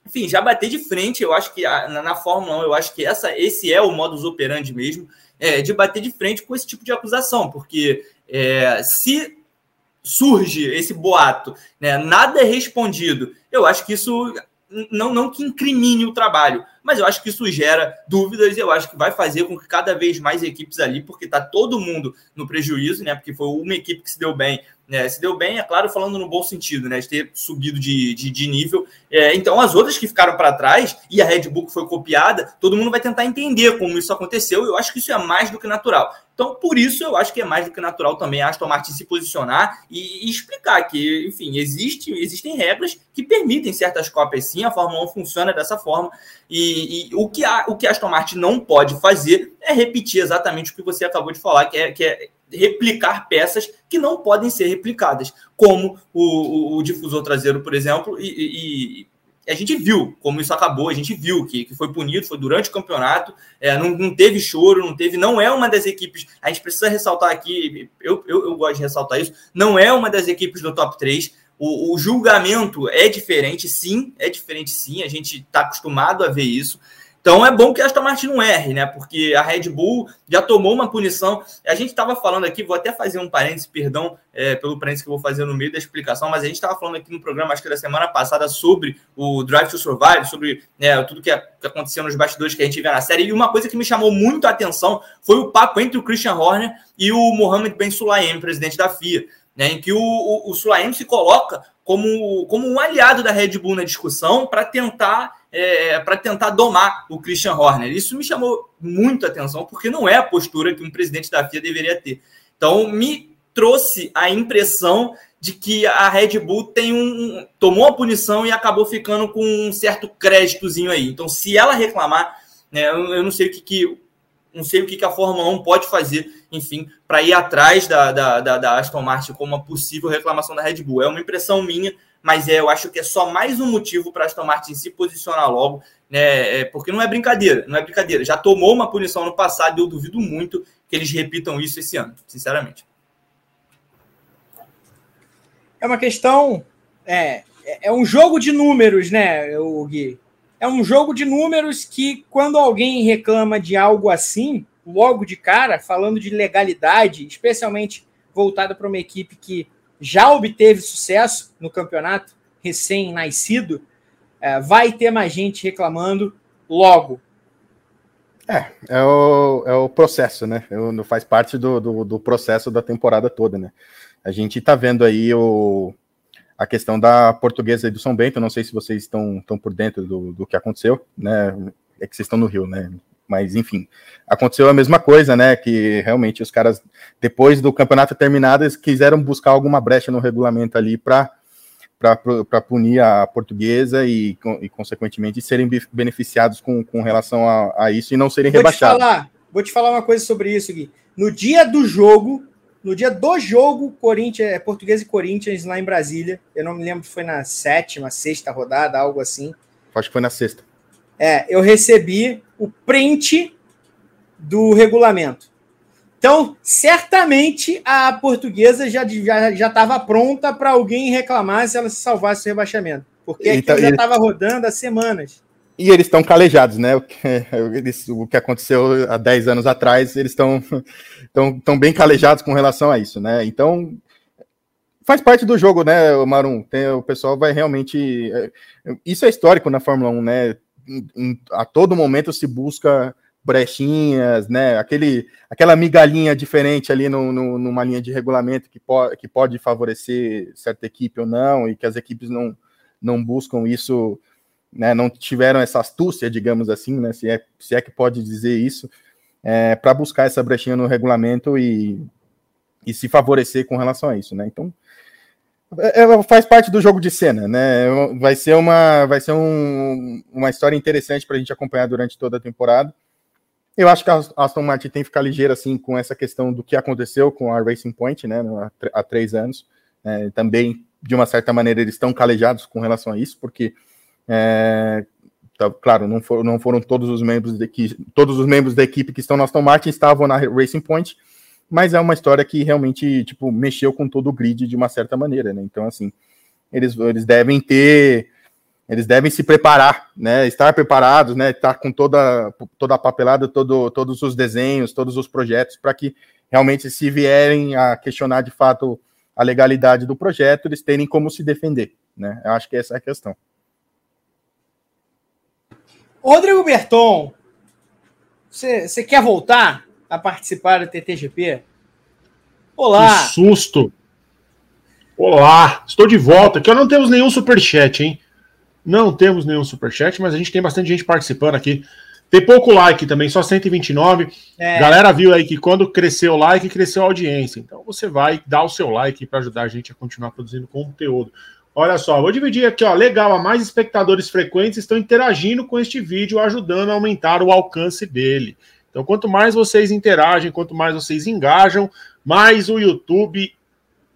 enfim, já bater de frente. Eu acho que na, na Fórmula 1, eu acho que essa, esse é o modus operandi mesmo, é, de bater de frente com esse tipo de acusação, porque é, se surge esse boato, né, nada é respondido, eu acho que isso não, não que incrimine o trabalho, mas eu acho que isso gera dúvidas e eu acho que vai fazer com que cada vez mais equipes ali, porque está todo mundo no prejuízo, né? Porque foi uma equipe que se deu bem, né? Se deu bem, é claro, falando no bom sentido, né? De ter subido de, de, de nível. É, então, as outras que ficaram para trás e a Red Bull que foi copiada, todo mundo vai tentar entender como isso aconteceu. Eu acho que isso é mais do que natural. Então, por isso, eu acho que é mais do que natural também a Aston Martin se posicionar e, e explicar que, enfim, existe, existem regras que permitem certas cópias sim, a Fórmula 1 funciona dessa forma. E, e, o, que a, o que a Aston Martin não pode fazer é repetir exatamente o que você acabou de falar, que é, que é replicar peças que não podem ser replicadas, como o, o, o difusor traseiro, por exemplo, e, a gente viu como isso acabou, a gente viu que, que foi punido, foi durante o campeonato, é, não, não, teve choro, não teve, não é uma das equipes, a gente precisa ressaltar aqui, eu, eu, eu gosto de ressaltar isso, não é uma das equipes do top 3, o, o julgamento é diferente, sim, é diferente sim, a gente está acostumado a ver isso, então é bom que a Aston Martin não erre, né? Porque a Red Bull já tomou uma punição. A gente estava falando aqui, vou até fazer um parênteses, perdão é, pelo parênteses que eu vou fazer no meio da explicação, mas a gente estava falando aqui no programa, acho que da semana passada, sobre o Drive to Survive, sobre né, tudo que, que aconteceu nos bastidores que a gente vê na série. E uma coisa que me chamou muito a atenção foi o papo entre o Christian Horner e o Mohamed Ben Sulayem, presidente da FIA, né, em que o, o, o Sulayem se coloca como, como um aliado da Red Bull na discussão para tentar é, para tentar domar o Christian Horner. Isso me chamou muito atenção, porque não é a postura que um presidente da FIA deveria ter. Então, me trouxe a impressão de que a Red Bull tem um, tomou a punição e acabou ficando com um certo créditozinho aí. Então, se ela reclamar, né, eu não sei o que, que não sei o que, que a Fórmula 1 pode fazer, enfim, para ir atrás da, da, da, da Aston Martin como uma possível reclamação da Red Bull. É uma impressão minha, mas é, eu acho que é só mais um motivo para Aston Martin se posicionar logo, né? É, porque não é brincadeira, não é brincadeira. Já tomou uma punição no passado e eu duvido muito que eles repitam isso esse ano, sinceramente. É uma questão. É, é um jogo de números, né, Gui? É um jogo de números que, quando alguém reclama de algo assim, logo de cara, falando de legalidade, especialmente voltada para uma equipe que já obteve sucesso no campeonato, recém-nascido, é, vai ter mais gente reclamando logo. É, é o, é o processo, né? Faz parte do, do, do, processo da temporada toda, né? A gente tá vendo aí o, a questão da portuguesa do São Bento, não sei se vocês estão, estão por dentro do, do que aconteceu, né? É que vocês estão no Rio, né? Mas, enfim, aconteceu a mesma coisa, né? Que realmente os caras, depois do campeonato terminado, eles quiseram buscar alguma brecha no regulamento ali para para punir a portuguesa e, e, consequentemente, serem beneficiados com, com relação a, a isso e não serem vou rebaixados. Te falar, vou te falar uma coisa sobre isso, Gui. No dia do jogo, no dia do jogo, Corinthians, é Português e Corinthians lá em Brasília, eu não me lembro se foi na sétima, sexta rodada, algo assim. Acho que foi na sexta. É, eu recebi o print do regulamento. Então, certamente a portuguesa já estava já, já pronta para alguém reclamar se ela se salvasse do rebaixamento. Porque então, já estava rodando há semanas. E eles estão calejados, né? O que, eles, o que aconteceu há 10 anos atrás, eles estão tão bem calejados com relação a isso, né? Então, faz parte do jogo, né, Marum? Tem, o pessoal vai realmente. É, isso é histórico na Fórmula 1, né? Em, a todo momento se busca brechinhas, né? Aquele, aquela migalhinha diferente ali no, no, numa linha de regulamento que, po que pode favorecer certa equipe ou não, e que as equipes não, não buscam isso, né? Não tiveram essa astúcia, digamos assim, né? Se é, se é que pode dizer isso, é, para buscar essa brechinha no regulamento e, e se favorecer com relação a isso, né? Então, é, é, faz parte do jogo de cena, né? Vai ser uma, vai ser um, uma história interessante para a gente acompanhar durante toda a temporada. Eu acho que a Aston Martin tem que ficar ligeira assim com essa questão do que aconteceu com a Racing Point, né? Há, três anos. É, também, de uma certa maneira, eles estão calejados com relação a isso, porque é, tá, claro, não, não foram todos os membros de que todos os membros da equipe que estão na Aston Martin estavam na Racing Point, mas é uma história que realmente tipo mexeu com todo o grid de uma certa maneira, né? Então assim, eles, eles devem ter eles devem se preparar, né? Estar preparados, né? Estar com toda toda a papelada, todo, todos os desenhos, todos os projetos para que realmente se vierem a questionar de fato a legalidade do projeto, eles terem como se defender, né? Eu acho que essa é a questão. Rodrigo Berton, você quer voltar a participar do TTGP? Olá! Que susto! Olá! Estou de volta, que não temos nenhum superchat, hein? Não temos nenhum superchat, mas a gente tem bastante gente participando aqui. Tem pouco like também, só 129. É. Galera viu aí que quando cresceu o like, cresceu a audiência. Então você vai dar o seu like para ajudar a gente a continuar produzindo conteúdo. Olha só, vou dividir aqui, ó. Legal, a mais espectadores frequentes estão interagindo com este vídeo, ajudando a aumentar o alcance dele. Então, quanto mais vocês interagem, quanto mais vocês engajam, mais o YouTube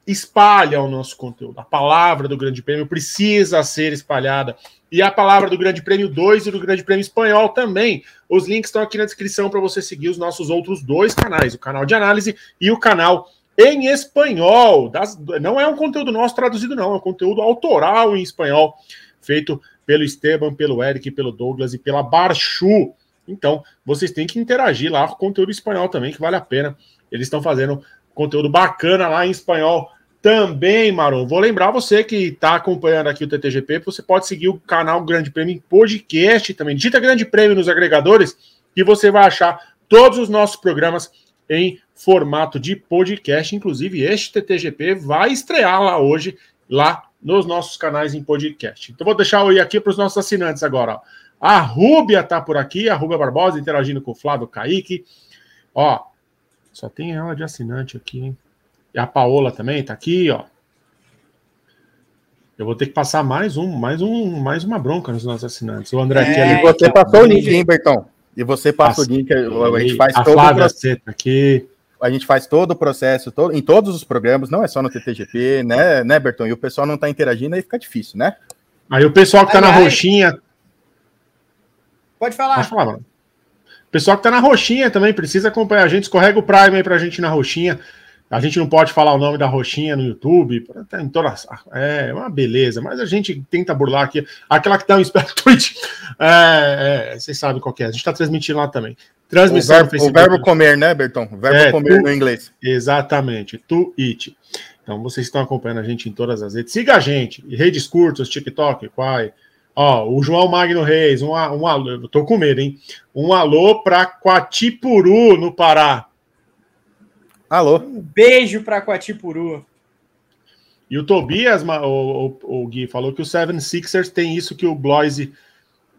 espalha o nosso conteúdo. A palavra do Grande Prêmio precisa ser espalhada. E a palavra do Grande Prêmio 2 e do Grande Prêmio Espanhol também. Os links estão aqui na descrição para você seguir os nossos outros dois canais, o canal de análise e o canal em espanhol. Das, não é um conteúdo nosso traduzido, não, é um conteúdo autoral em espanhol, feito pelo Esteban, pelo Eric, pelo Douglas e pela Barchu. Então, vocês têm que interagir lá com o conteúdo espanhol também, que vale a pena. Eles estão fazendo conteúdo bacana lá em espanhol também, Maron. Vou lembrar você que está acompanhando aqui o TTGP, você pode seguir o canal Grande Prêmio em podcast também. Digita Grande Prêmio nos agregadores e você vai achar todos os nossos programas em formato de podcast. Inclusive, este TTGP vai estrear lá hoje, lá nos nossos canais em podcast. Então, vou deixar eu aqui para os nossos assinantes agora. Ó. A Rúbia está por aqui, a Rúbia Barbosa interagindo com o Flávio Kaique. Ó, só tem ela de assinante aqui, hein? E a Paola também está aqui, ó. Eu vou ter que passar mais um, mais um, mais uma bronca nos nossos assinantes. O André é, aqui. E você passou o link, hein, Bertão? E você passa o link, a gente faz a todo Flávia o aqui a gente faz todo o processo, todo, em todos os programas, não é só no TTGP, né, né, Berton? E o pessoal não está interagindo, aí fica difícil, né? Aí o pessoal que está na roxinha. Pode falar. Pode falar, mano. Pessoal que está na roxinha também precisa acompanhar a gente. Escorrega o Prime aí para a gente na roxinha. A gente não pode falar o nome da roxinha no YouTube. Em todas, é uma beleza, mas a gente tenta burlar aqui. Aquela que um esperto tweet. É, é, vocês sabem qual é. A gente está transmitindo lá também. Transmissão o verbo, o verbo comer, né, Berton? O verbo é, comer tu, no inglês. Exatamente. To eat. Então, vocês estão acompanhando a gente em todas as redes. Siga a gente. Redes curtas, TikTok, Quai. Ó, o João Magno Reis, um, um alô, tô com medo, hein? Um alô para Quatipuru, no Pará. Alô. Um beijo para Quatipuru. E o Tobias, o, o, o, Gui, falou que o Seven Sixers tem isso que o Bloise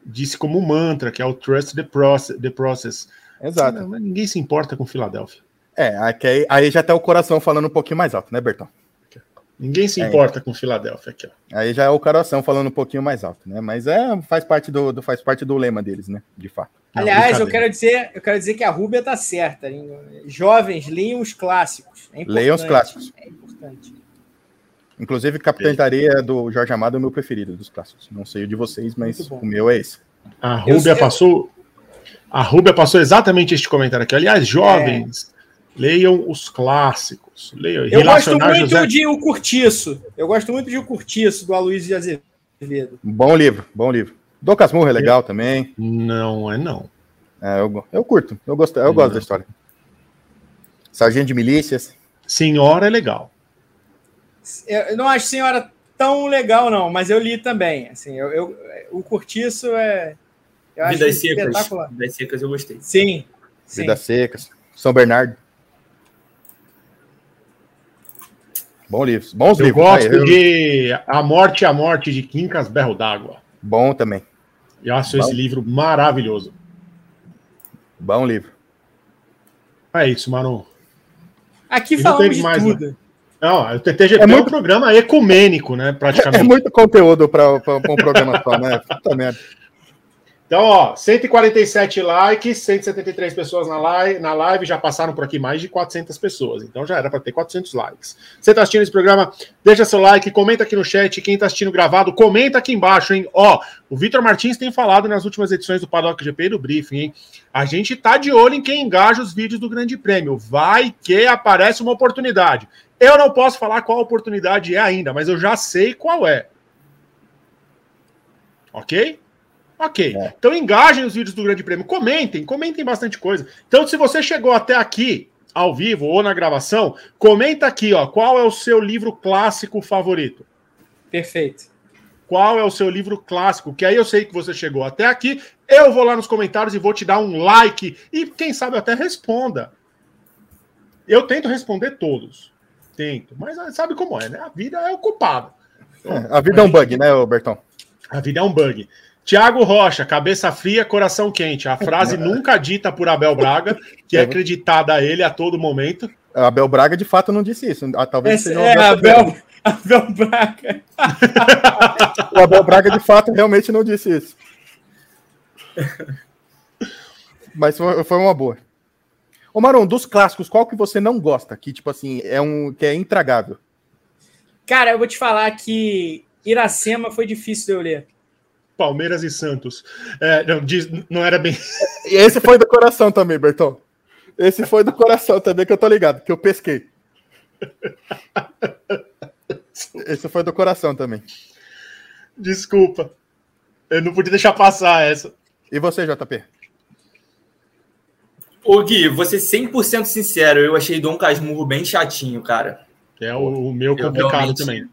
disse como mantra, que é o Trust the Process. The process. Exato. Não, ninguém se importa com Filadélfia. É, aí, aí já tá o coração falando um pouquinho mais alto, né, Bertão? Ninguém se é. importa com Filadélfia aqui, ó. Aí já é o coração falando um pouquinho mais alto, né? Mas é, faz parte do, do faz parte do lema deles, né? De fato. Aliás, eu quero dizer, eu quero dizer que a Rúbia tá certa. Jovens, leiam os clássicos. É leiam os clássicos. É importante. Inclusive, Capitã de Areia do Jorge Amado é o meu preferido dos clássicos. Não sei o de vocês, mas o meu é esse. A Rúbia passou. A Rúbia passou exatamente este comentário aqui. Aliás, jovens, é. leiam os clássicos. Leiam, eu gosto muito José... de O Curtiço. Eu gosto muito de O Curtiço, do Aloysio de Azevedo. Bom livro, bom livro. Dom Casmurro é legal também. Não é não. É, eu, eu curto, eu gosto, eu gosto da história. Sargento de Milícias. Senhora é legal. Eu não acho Senhora tão legal, não, mas eu li também. Assim, eu, eu o Curtiço é. Eu Vidas acho Secas. Vidas Secas eu gostei. Sim. sim. Vidas Secas. São Bernardo. Bom livro. Bons eu livros. Gosto eu... de A Morte a Morte de Quincas Berro d'Água. Bom também. Eu acho Bom. esse livro maravilhoso. Bom livro. É isso, Manu. Aqui falamos de mais, tudo. Né? Não, o TTGP é, muito... é um programa ecumênico, né? Praticamente. [laughs] É muito conteúdo para um programa só, né? [laughs] Puta merda. Então, ó, 147 likes, 173 pessoas na live, na live, já passaram por aqui mais de 400 pessoas. Então já era para ter 400 likes. Você está assistindo esse programa? Deixa seu like, comenta aqui no chat. Quem está assistindo gravado, comenta aqui embaixo, hein? Ó, o Vitor Martins tem falado nas últimas edições do Paddock GP e do Briefing, hein? A gente tá de olho em quem engaja os vídeos do Grande Prêmio. Vai que aparece uma oportunidade. Eu não posso falar qual oportunidade é ainda, mas eu já sei qual é. Ok? Ok. É. Então engajem os vídeos do Grande Prêmio. Comentem, comentem bastante coisa. Então, se você chegou até aqui, ao vivo ou na gravação, comenta aqui, ó, qual é o seu livro clássico favorito. Perfeito. Qual é o seu livro clássico? Que aí eu sei que você chegou até aqui. Eu vou lá nos comentários e vou te dar um like. E quem sabe até responda. Eu tento responder todos. Tento. Mas sabe como é, né? A vida é ocupada. É, a vida é um bug, né, Bertão? A vida é um bug. Tiago Rocha, cabeça fria, coração quente. A frase nunca dita por Abel Braga, que é, é acreditada a ele a todo momento. Abel Braga de fato não disse isso. Ah, talvez seja é, Abel, [laughs] Abel Braga. o Abel Braga de fato realmente não disse isso. Mas foi, foi uma boa. Ô Maron, dos clássicos, qual que você não gosta? Que, tipo assim, é um que é intragável. Cara, eu vou te falar que Iracema foi difícil de eu ler. Palmeiras e Santos. É, não, diz, não era bem. Esse foi do coração também, Bertão. Esse foi do coração também, que eu tô ligado, que eu pesquei. Esse foi do coração também. Desculpa. Eu não podia deixar passar essa. E você, JP? Ô Gui, vou ser 100% sincero, eu achei Dom Casmurro bem chatinho, cara. É o, o meu complicado realmente... também.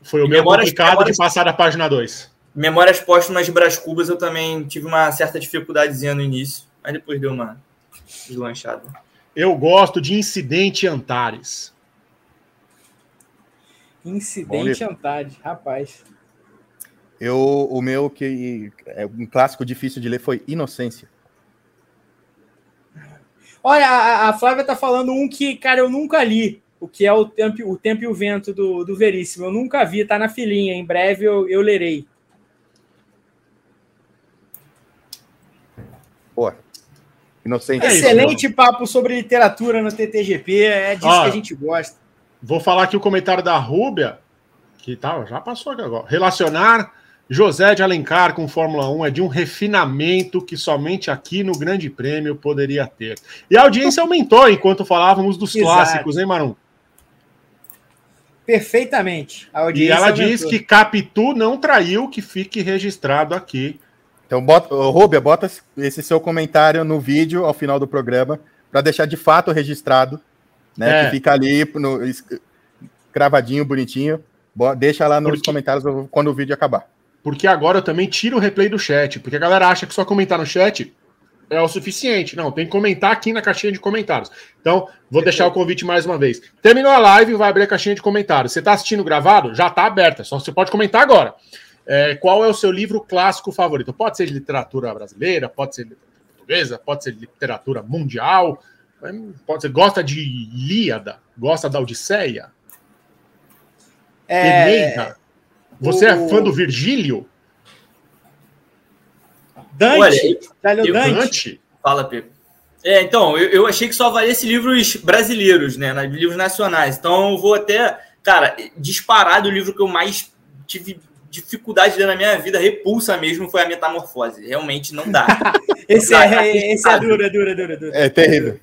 Foi o meu complicado memórias... de passar da página 2. Memórias póstumas de Brás Cubas eu também tive uma certa dificuldadezinha no início, mas depois deu uma deslanchada. Eu gosto de Incidente Antares. Incidente Antares, rapaz. Eu, o meu que é um clássico difícil de ler foi Inocência. Olha, a, a Flávia tá falando um que, cara, eu nunca li, o que é o Tempo, o tempo e o Vento do, do Veríssimo. Eu nunca vi, tá na filinha. Em breve eu, eu lerei. Pô, inocente. Excelente papo sobre literatura no TTGP, é disso que a gente gosta. Vou falar aqui o comentário da Rúbia, que tá, já passou aqui agora. Relacionar José de Alencar com Fórmula 1 é de um refinamento que somente aqui no Grande Prêmio poderia ter. E a audiência [laughs] aumentou enquanto falávamos dos Exato. clássicos, hein, Marum? Perfeitamente. e ela aumentou. diz que Capitu não traiu, que fique registrado aqui então, bota, Rubia, bota esse seu comentário no vídeo ao final do programa para deixar de fato registrado, né? É. Que fica ali no, cravadinho, bonitinho. Deixa lá nos porque, comentários quando o vídeo acabar. Porque agora eu também tiro o replay do chat, porque a galera acha que só comentar no chat é o suficiente. Não, tem que comentar aqui na caixinha de comentários. Então, vou deixar o convite mais uma vez. Terminou a live, vai abrir a caixinha de comentários. Você está assistindo gravado? Já está aberta, só você pode comentar agora. É, qual é o seu livro clássico favorito? Pode ser de literatura brasileira, pode ser de literatura portuguesa, pode ser de literatura mundial, pode ser, gosta de Ilíada, gosta da Odisseia? É... Você é o... é fã do Virgílio? Dante? Olha, eu, Dante? Fala, Pepe. É, então, eu, eu, achei que só valesse livros brasileiros, né? Livros nacionais. Então, eu vou até. Cara, disparado o livro que eu mais tive dificuldade na minha vida, repulsa mesmo, foi a metamorfose. Realmente não dá. [laughs] esse, é, esse é duro, é duro, é duro, é duro. É terrível.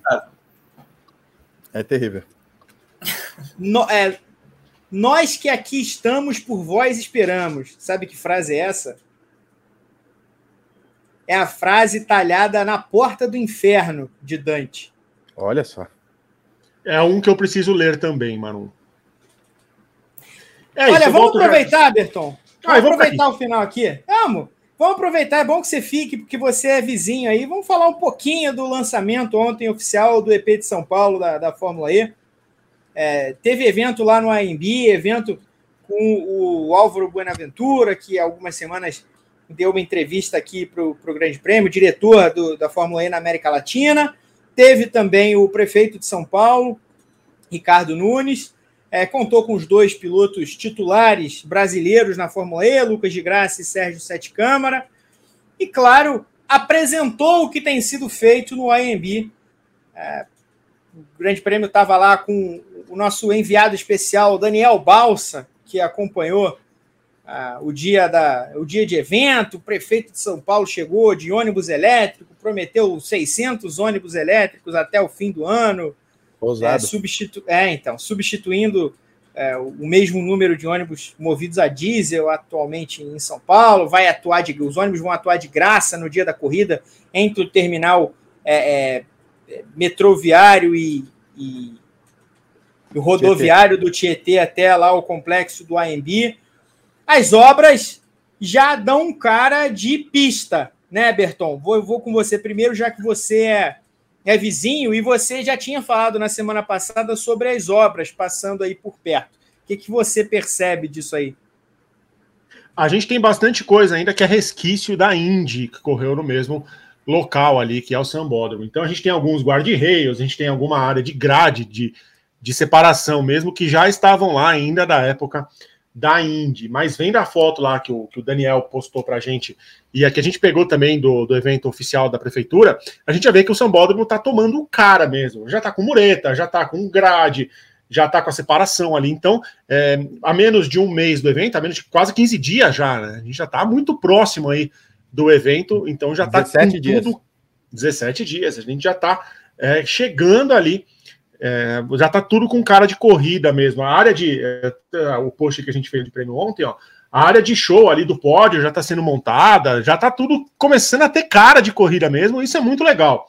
É terrível. No, é, nós que aqui estamos por vós esperamos. Sabe que frase é essa? É a frase talhada na porta do inferno de Dante. Olha só. É um que eu preciso ler também, Manu. É Olha, vamos aproveitar, já... Berton. Ah, vamos aproveitar o final aqui. Vamos. Vamos aproveitar, é bom que você fique, porque você é vizinho aí. Vamos falar um pouquinho do lançamento ontem oficial do EP de São Paulo, da, da Fórmula E. É, teve evento lá no AMB, evento com o Álvaro Buenaventura, que há algumas semanas deu uma entrevista aqui para o Grande Prêmio, diretor do, da Fórmula E na América Latina. Teve também o prefeito de São Paulo, Ricardo Nunes. É, contou com os dois pilotos titulares brasileiros na Fórmula E, Lucas de Graça e Sérgio Sete Câmara. e, claro, apresentou o que tem sido feito no AMB. É, o Grande Prêmio estava lá com o nosso enviado especial, Daniel Balsa, que acompanhou ah, o, dia da, o dia de evento. O prefeito de São Paulo chegou de ônibus elétrico, prometeu 600 ônibus elétricos até o fim do ano. Ousado. É, substitu é então, substituindo é, o mesmo número de ônibus movidos a diesel atualmente em São Paulo. Vai atuar de, os ônibus vão atuar de graça no dia da corrida entre o terminal é, é metroviário e, e, o rodoviário Tietê. do Tietê até lá o complexo do AMB. As obras já dão cara de pista, né, Berton? Vou, vou com você primeiro, já que você é, é vizinho e você já tinha falado na semana passada sobre as obras passando aí por perto. O que, que você percebe disso aí? A gente tem bastante coisa ainda que é resquício da Indy, que correu no mesmo local ali, que é o Sambódromo. Então a gente tem alguns guarda-reios, a gente tem alguma área de grade, de, de separação mesmo, que já estavam lá ainda da época da Indy, mas vem da foto lá que o, que o Daniel postou para a gente e a que a gente pegou também do, do evento oficial da prefeitura, a gente já vê que o Sambódromo está tomando um cara mesmo, já está com mureta, já está com grade, já está com a separação ali. Então, é, a menos de um mês do evento, a menos de quase 15 dias já, né? A gente já está muito próximo aí do evento, então já está 17 dias. Tudo, 17 dias, a gente já está é, chegando ali é, já está tudo com cara de corrida mesmo. A área de. É, o post que a gente fez de prêmio ontem, ó. A área de show ali do pódio já está sendo montada, já está tudo começando a ter cara de corrida mesmo. Isso é muito legal.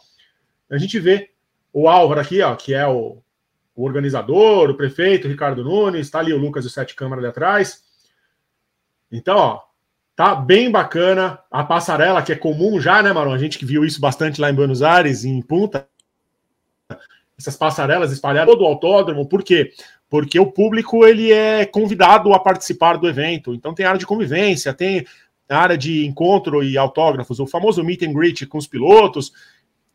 A gente vê o Álvaro aqui, ó, que é o, o organizador, o prefeito, o Ricardo Nunes, está ali o Lucas e o Sete Câmara ali atrás. Então, ó, tá bem bacana. A passarela, que é comum já, né, Maron? A gente que viu isso bastante lá em Buenos Aires, em Punta, essas passarelas espalhadas todo o autódromo. Por quê? Porque o público ele é convidado a participar do evento. Então tem área de convivência, tem área de encontro e autógrafos, o famoso meet and greet com os pilotos.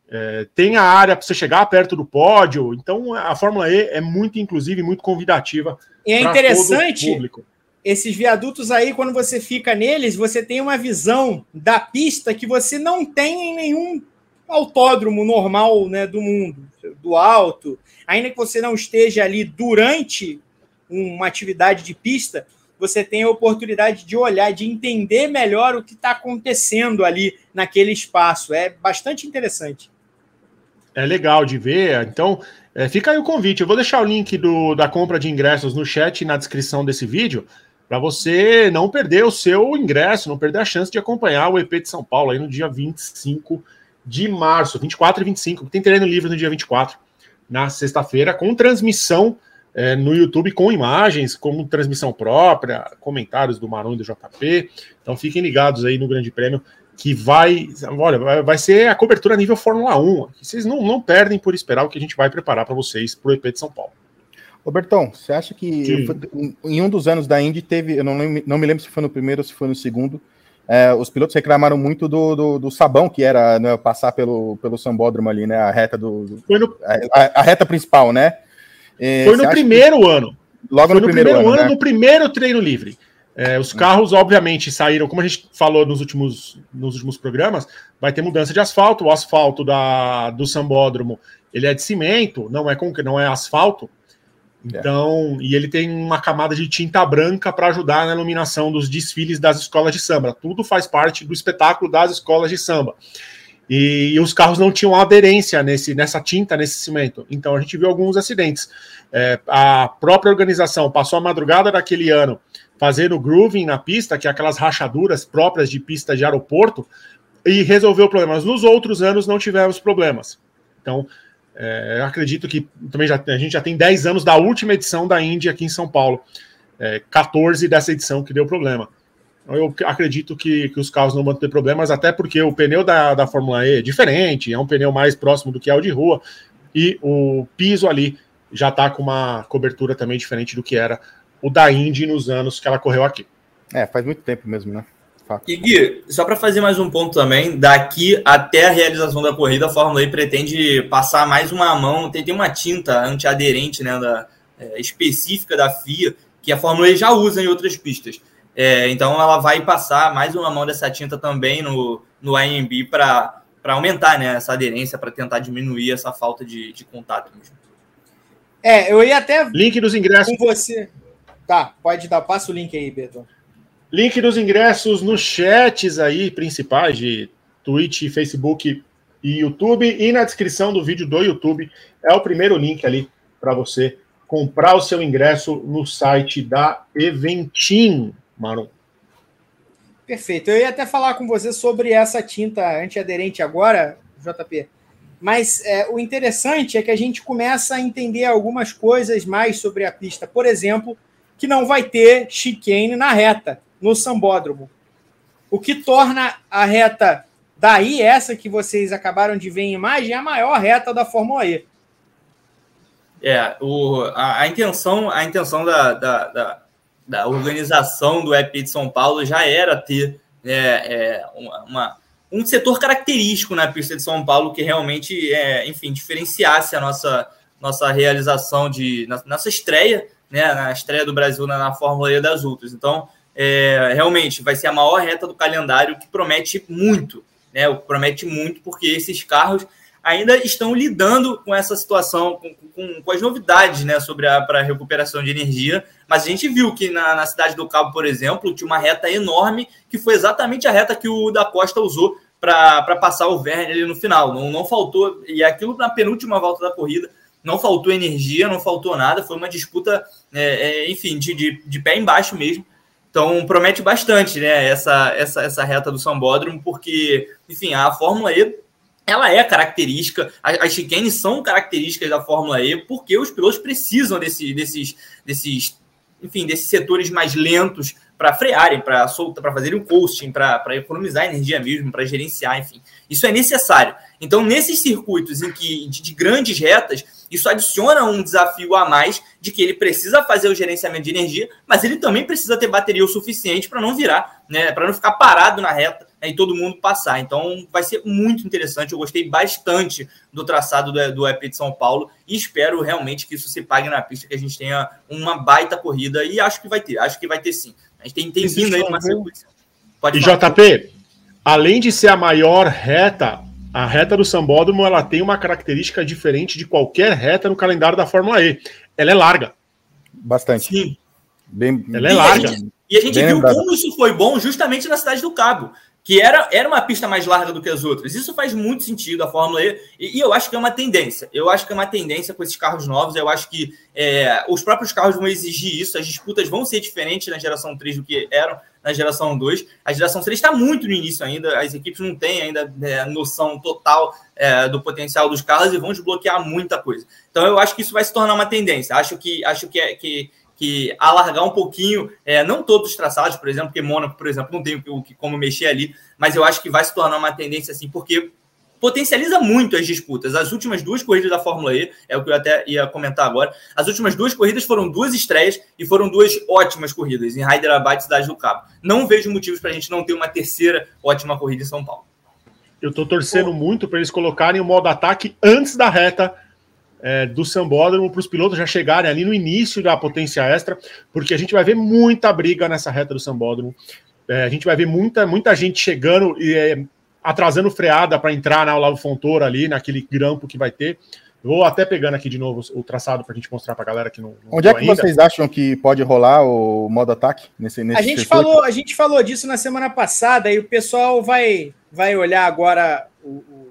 É, tem a área para você chegar perto do pódio. Então a Fórmula E é muito inclusiva e muito convidativa. E é interessante esses viadutos aí, quando você fica neles, você tem uma visão da pista que você não tem em nenhum autódromo normal né, do mundo do alto, ainda que você não esteja ali durante uma atividade de pista, você tem a oportunidade de olhar, de entender melhor o que está acontecendo ali naquele espaço. É bastante interessante. É legal de ver. Então, é, fica aí o convite. Eu vou deixar o link do, da compra de ingressos no chat e na descrição desse vídeo, para você não perder o seu ingresso, não perder a chance de acompanhar o EP de São Paulo aí no dia 25 de março, 24 e 25. Tem treino livre no dia 24, na sexta-feira, com transmissão é, no YouTube, com imagens, com transmissão própria, comentários do Marão e do JP. Então fiquem ligados aí no Grande Prêmio, que vai. Olha, vai ser a cobertura nível Fórmula 1. Vocês não, não perdem por esperar o que a gente vai preparar para vocês para o EP de São Paulo. Robertão, você acha que, que... em um dos anos da Indy teve, eu não, não me lembro se foi no primeiro ou se foi no segundo, é, os pilotos reclamaram muito do, do, do sabão que era né, passar pelo, pelo sambódromo ali, né? A reta do. No... a, a reta principal, né? E, Foi no primeiro que... ano. Logo Foi no, no primeiro, primeiro, ano, ano né? no primeiro treino livre. É, os carros, obviamente, saíram, como a gente falou nos últimos, nos últimos programas, vai ter mudança de asfalto. O asfalto da, do sambódromo ele é de cimento, não é, não é asfalto. É. Então, e ele tem uma camada de tinta branca para ajudar na iluminação dos desfiles das escolas de samba. Tudo faz parte do espetáculo das escolas de samba. E, e os carros não tinham aderência nesse, nessa tinta, nesse cimento. Então a gente viu alguns acidentes. É, a própria organização passou a madrugada daquele ano fazendo grooving na pista, que é aquelas rachaduras próprias de pista de aeroporto, e resolveu problemas. Nos outros anos não tivemos problemas. Então, é, acredito que também já, a gente já tem 10 anos da última edição da Indy aqui em São Paulo. É, 14 dessa edição que deu problema. Então, eu acredito que, que os carros não vão ter problemas, até porque o pneu da, da Fórmula E é diferente, é um pneu mais próximo do que é o de rua, e o piso ali já está com uma cobertura também diferente do que era o da Indy nos anos que ela correu aqui. É, faz muito tempo mesmo, né? E Gui, só para fazer mais um ponto também, daqui até a realização da corrida, a Fórmula E pretende passar mais uma mão, tem, tem uma tinta antiaderente né, da, é, específica da FIA, que a Fórmula E já usa em outras pistas. É, então ela vai passar mais uma mão dessa tinta também no, no IMB para aumentar né, essa aderência, para tentar diminuir essa falta de, de contato mesmo. É, eu ia até. Link dos ingressos. Com você. Tá, pode dar. Passa o link aí, Beto. Link dos ingressos nos chats aí principais de Twitch, Facebook e YouTube. E na descrição do vídeo do YouTube é o primeiro link ali para você comprar o seu ingresso no site da Eventim, Maron. Perfeito. Eu ia até falar com você sobre essa tinta antiaderente agora, JP. Mas é, o interessante é que a gente começa a entender algumas coisas mais sobre a pista. Por exemplo, que não vai ter chicane na reta no sambódromo. O que torna a reta daí, essa que vocês acabaram de ver em imagem, a maior reta da Fórmula E. É, o, a, a intenção, a intenção da, da, da, da, organização do EP de São Paulo já era ter é, é, uma, um setor característico na pista de São Paulo que realmente, é, enfim, diferenciasse a nossa, nossa realização de nossa estreia, né, na estreia do Brasil na, na Fórmula E das Ultras. Então, é, realmente vai ser a maior reta do calendário que promete muito, né? Promete muito porque esses carros ainda estão lidando com essa situação, com, com, com as novidades né, sobre a recuperação de energia. Mas a gente viu que na, na, cidade do Cabo, por exemplo, tinha uma reta enorme, que foi exatamente a reta que o da Costa usou para passar o Verne ali no final. Não, não faltou, e aquilo na penúltima volta da corrida, não faltou energia, não faltou nada, foi uma disputa, é, é, enfim, de, de, de pé embaixo mesmo. Então promete bastante, né, essa, essa, essa reta do Sambódromo, porque, enfim, a Fórmula E ela é característica, as chicanes são características da Fórmula E, porque os pilotos precisam desse, desses, desses, enfim, desses setores mais lentos para frearem, para soltar, para fazerem o coasting, para economizar energia mesmo, para gerenciar, enfim. Isso é necessário. Então, nesses circuitos em que de, de grandes retas, isso adiciona um desafio a mais de que ele precisa fazer o gerenciamento de energia, mas ele também precisa ter bateria o suficiente para não virar, né, para não ficar parado na reta né, e todo mundo passar. Então vai ser muito interessante. Eu gostei bastante do traçado do, do EP de São Paulo e espero realmente que isso se pague na pista, que a gente tenha uma baita corrida e acho que vai ter, acho que vai ter sim. A gente tem, tem vindo aí uma sequência. Pode e falar. JP, além de ser a maior reta a reta do Sambódromo ela tem uma característica diferente de qualquer reta no calendário da Fórmula E. Ela é larga. Bastante. Sim. Bem, ela é larga. E a gente, e a gente viu lembrado. como isso foi bom justamente na cidade do Cabo que era, era uma pista mais larga do que as outras. Isso faz muito sentido a Fórmula E, e, e, eu acho que é uma tendência. Eu acho que é uma tendência com esses carros novos. Eu acho que é, os próprios carros vão exigir isso. As disputas vão ser diferentes na geração 3 do que eram na geração 2. A geração 3 está muito no início ainda, as equipes não têm ainda é, noção total é, do potencial dos carros e vão desbloquear muita coisa. Então eu acho que isso vai se tornar uma tendência. Acho que acho que, é, que que alargar um pouquinho, é, não todos os traçados, por exemplo, porque Mônaco, por exemplo, não tem o que, como mexer ali, mas eu acho que vai se tornar uma tendência assim, porque potencializa muito as disputas. As últimas duas corridas da Fórmula E, é o que eu até ia comentar agora, as últimas duas corridas foram duas estreias e foram duas ótimas corridas em Hyderabad e Cidade do Cabo. Não vejo motivos para a gente não ter uma terceira ótima corrida em São Paulo. Eu estou torcendo Pô. muito para eles colocarem o modo ataque antes da reta é, do Sambódromo para os pilotos já chegarem ali no início da potência extra, porque a gente vai ver muita briga nessa reta do Sambódromo. É, a gente vai ver muita, muita gente chegando e é, atrasando freada para entrar na Olavo Fontoura ali, naquele grampo que vai ter. Vou até pegando aqui de novo o traçado para a gente mostrar para a galera que não. não Onde é que ainda. vocês acham que pode rolar o modo ataque nesse, nesse a gente falou A gente falou disso na semana passada e o pessoal vai, vai olhar agora o, o,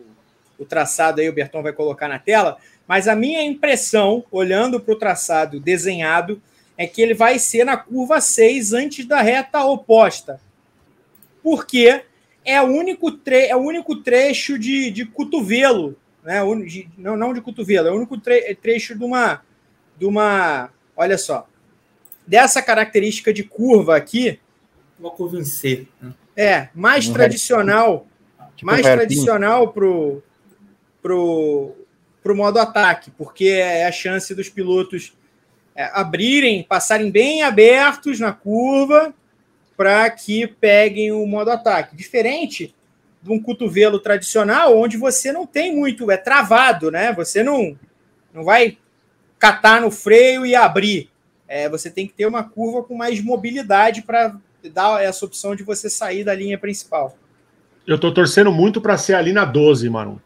o traçado aí, o Berton vai colocar na tela. Mas a minha impressão, olhando para o traçado desenhado, é que ele vai ser na curva 6 antes da reta oposta. Porque é o único, tre é o único trecho de, de cotovelo, né? De, não, não de cotovelo, é o único tre trecho de uma, de uma. Olha só. Dessa característica de curva aqui. Uma curva em C. Né? É, mais um tradicional. Tipo mais tradicional pro, pro para o modo ataque, porque é a chance dos pilotos é, abrirem, passarem bem abertos na curva para que peguem o modo ataque. Diferente de um cotovelo tradicional, onde você não tem muito, é travado, né? Você não, não vai catar no freio e abrir. É, você tem que ter uma curva com mais mobilidade para dá essa opção de você sair da linha principal. Eu tô torcendo muito para ser ali na 12, mano.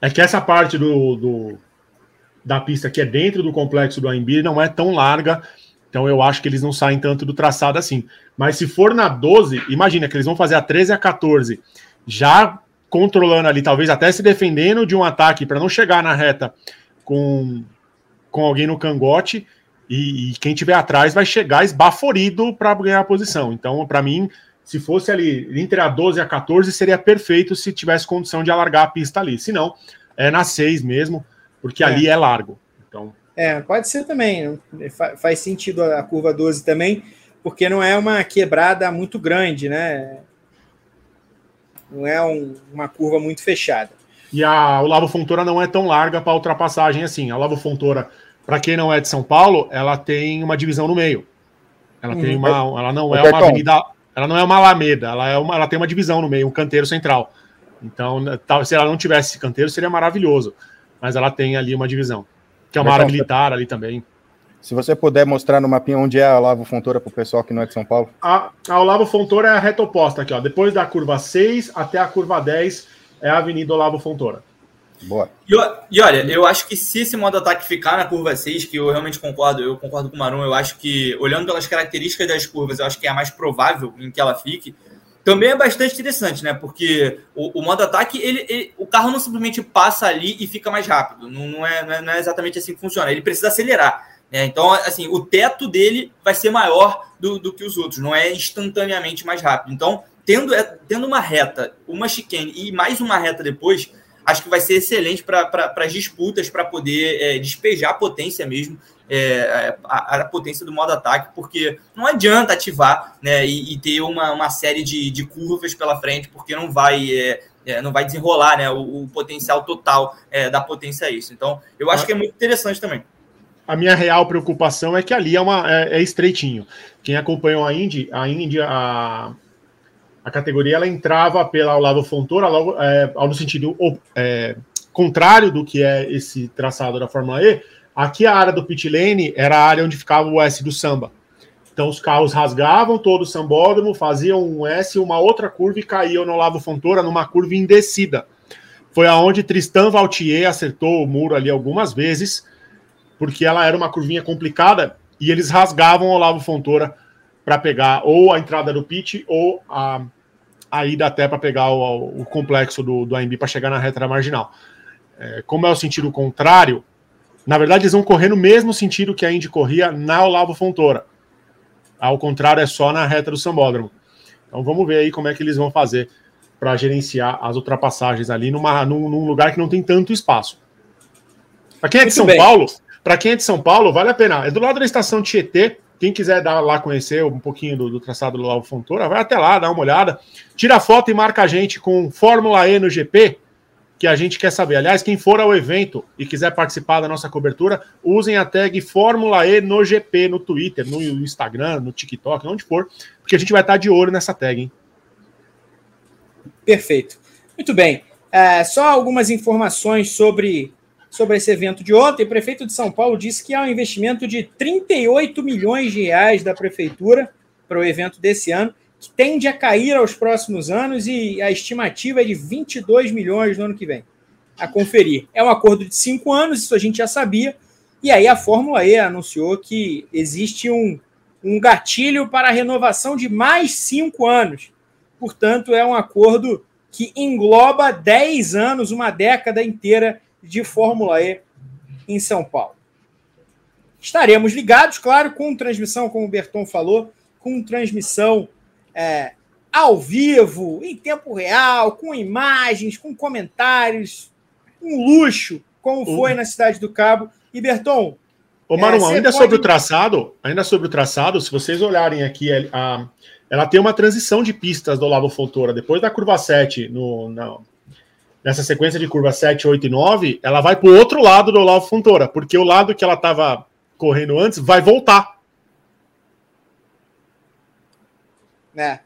É que essa parte do, do, da pista que é dentro do complexo do AMB não é tão larga, então eu acho que eles não saem tanto do traçado assim. Mas se for na 12, imagina que eles vão fazer a 13 e a 14, já controlando ali, talvez até se defendendo de um ataque para não chegar na reta com, com alguém no cangote e, e quem tiver atrás vai chegar esbaforido para ganhar a posição. Então, para mim, se fosse ali entre a 12 e a 14, seria perfeito se tivesse condição de alargar a pista ali. Se não, é na 6 mesmo, porque é. ali é largo. É, pode ser também. Faz sentido a curva 12 também, porque não é uma quebrada muito grande, né? Não é um, uma curva muito fechada. E a Olavo Fontoura não é tão larga para ultrapassagem assim. A Olavo Fontoura para quem não é de São Paulo, ela tem uma divisão no meio. Ela tem uhum. uma, ela não é uma avenida, ela não é uma alameda, ela é uma, ela tem uma divisão no meio, um canteiro central. Então, se ela não tivesse esse canteiro, seria maravilhoso. Mas ela tem ali uma divisão, que é uma área militar ali também. Se você puder mostrar no mapinha onde é a Olavo Fontoura para o pessoal que não é de São Paulo. A, a Olavo Fontoura é a reta oposta aqui, ó. Depois da curva 6 até a curva 10 é a Avenida Olavo Fontoura. Boa. E, e, olha, eu acho que se esse modo ataque ficar na curva 6, que eu realmente concordo, eu concordo com o Marum, eu acho que, olhando pelas características das curvas, eu acho que é a mais provável em que ela fique. Também é bastante interessante, né? Porque o, o modo ataque, ele, ele, o carro não simplesmente passa ali e fica mais rápido. Não, não, é, não, é, não é exatamente assim que funciona. Ele precisa acelerar. Né? Então, assim, o teto dele vai ser maior do, do que os outros, não é instantaneamente mais rápido. Então, tendo, é, tendo uma reta, uma chicane e mais uma reta depois, acho que vai ser excelente para as disputas, para poder é, despejar a potência mesmo, é, a, a, potência do modo ataque, porque não adianta ativar né, e, e ter uma, uma série de, de curvas pela frente, porque não vai. É, é não vai desenrolar né, o, o potencial total é, da potência isso. Então, eu acho que é muito interessante também. A minha real preocupação é que ali é, uma, é, é estreitinho. Quem acompanhou a Indy, a Indy, a, a categoria ela entrava pela Olavo Fontoura, logo, é, no sentido é, contrário do que é esse traçado da Fórmula E. Aqui a área do pit lane era a área onde ficava o S do samba. Então os carros rasgavam todo o sambódromo, faziam um S, uma outra curva e caíam no Olavo Fontoura numa curva indecida. Foi aonde Tristan Valtier acertou o muro ali algumas vezes, porque ela era uma curvinha complicada e eles rasgavam o Olavo Fontoura para pegar ou a entrada do pit ou a a ida até para pegar o, o, complexo do, do AMB para chegar na reta da marginal. É, como é o sentido contrário, na verdade eles vão correr no mesmo sentido que a Indy corria na Olavo Fontoura. Ao contrário, é só na reta do Sambódromo. Então vamos ver aí como é que eles vão fazer para gerenciar as ultrapassagens ali numa, num, num, lugar que não tem tanto espaço. Para quem é de Muito São bem. Paulo, para quem é de São Paulo, vale a pena. É do lado da estação Tietê, quem quiser dar lá conhecer um pouquinho do, do traçado do Lavo Fontoura, vai até lá, dá uma olhada. Tira foto e marca a gente com Fórmula E no GP, que a gente quer saber. Aliás, quem for ao evento e quiser participar da nossa cobertura, usem a tag Fórmula E no GP no Twitter, no Instagram, no TikTok, onde for, porque a gente vai estar de olho nessa tag, hein? Perfeito. Muito bem. É, só algumas informações sobre sobre esse evento de ontem, o prefeito de São Paulo disse que há um investimento de 38 milhões de reais da prefeitura para o evento desse ano, que tende a cair aos próximos anos e a estimativa é de 22 milhões no ano que vem. A conferir. É um acordo de cinco anos, isso a gente já sabia. E aí a Fórmula E anunciou que existe um, um gatilho para a renovação de mais cinco anos. Portanto, é um acordo que engloba 10 anos, uma década inteira de Fórmula E em São Paulo. Estaremos ligados, claro, com transmissão, como o Berton falou, com transmissão é, ao vivo, em tempo real, com imagens, com comentários, um luxo, como foi na Cidade do Cabo. E Berton. Ô, Marum, é, ainda pode... sobre o traçado, ainda sobre o traçado, se vocês olharem aqui, a, ela tem uma transição de pistas do Olavo Fontoura. Depois da curva 7, no, na, nessa sequência de curva 7, 8 e 9, ela vai para o outro lado do Olavo Fontoura, porque o lado que ela estava correndo antes vai voltar. É.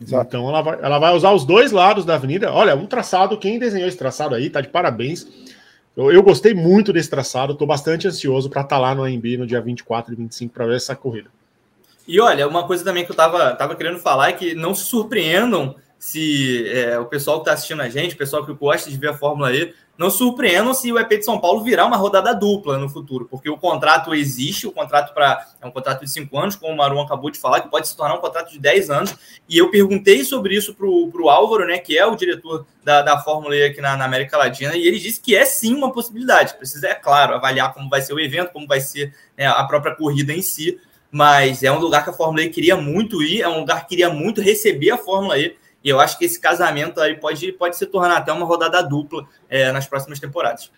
Então ela vai, ela vai usar os dois lados da avenida. Olha, um traçado, quem desenhou esse traçado aí, tá de parabéns. Eu, eu gostei muito desse traçado, estou bastante ansioso para estar tá lá no AMB no dia 24 e 25 para ver essa corrida. E olha, uma coisa também que eu tava, tava querendo falar é que não se surpreendam se é, o pessoal que está assistindo a gente, o pessoal que gosta de ver a Fórmula E, não surpreendam se o EP de São Paulo virar uma rodada dupla no futuro, porque o contrato existe, o contrato para é um contrato de cinco anos, como o Marum acabou de falar, que pode se tornar um contrato de 10 anos. E eu perguntei sobre isso para o Álvaro, né, que é o diretor da, da Fórmula E aqui na, na, América Latina, e ele disse que é sim uma possibilidade. Precisa, é claro, avaliar como vai ser o evento, como vai ser né, a própria corrida em si. Mas é um lugar que a Fórmula E queria muito ir, é um lugar que queria muito receber a Fórmula E e eu acho que esse casamento aí pode, pode se tornar até uma rodada dupla é, nas próximas temporadas.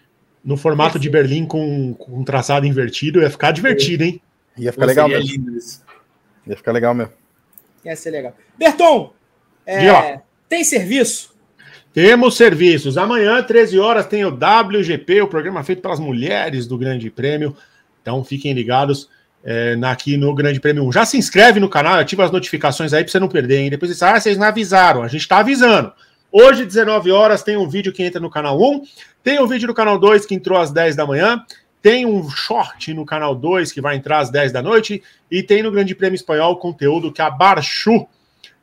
No formato de Berlim com, com um traçado invertido, ia ficar divertido, hein? Ia ficar legal mesmo. Lindo isso. Ia ficar legal mesmo. Ia ser legal. Berton, é, tem serviço? Temos serviços. Amanhã, 13 horas, tem o WGP, o programa feito pelas mulheres do Grande Prêmio. Então fiquem ligados é, aqui no Grande Prêmio 1. Já se inscreve no canal, ativa as notificações aí para você não perder, hein? Depois você ah, vocês não avisaram. A gente está avisando. Hoje, 19 horas, tem um vídeo que entra no canal 1, tem um vídeo no canal 2 que entrou às 10 da manhã, tem um short no canal 2 que vai entrar às 10 da noite, e tem no Grande Prêmio Espanhol conteúdo que a Barchu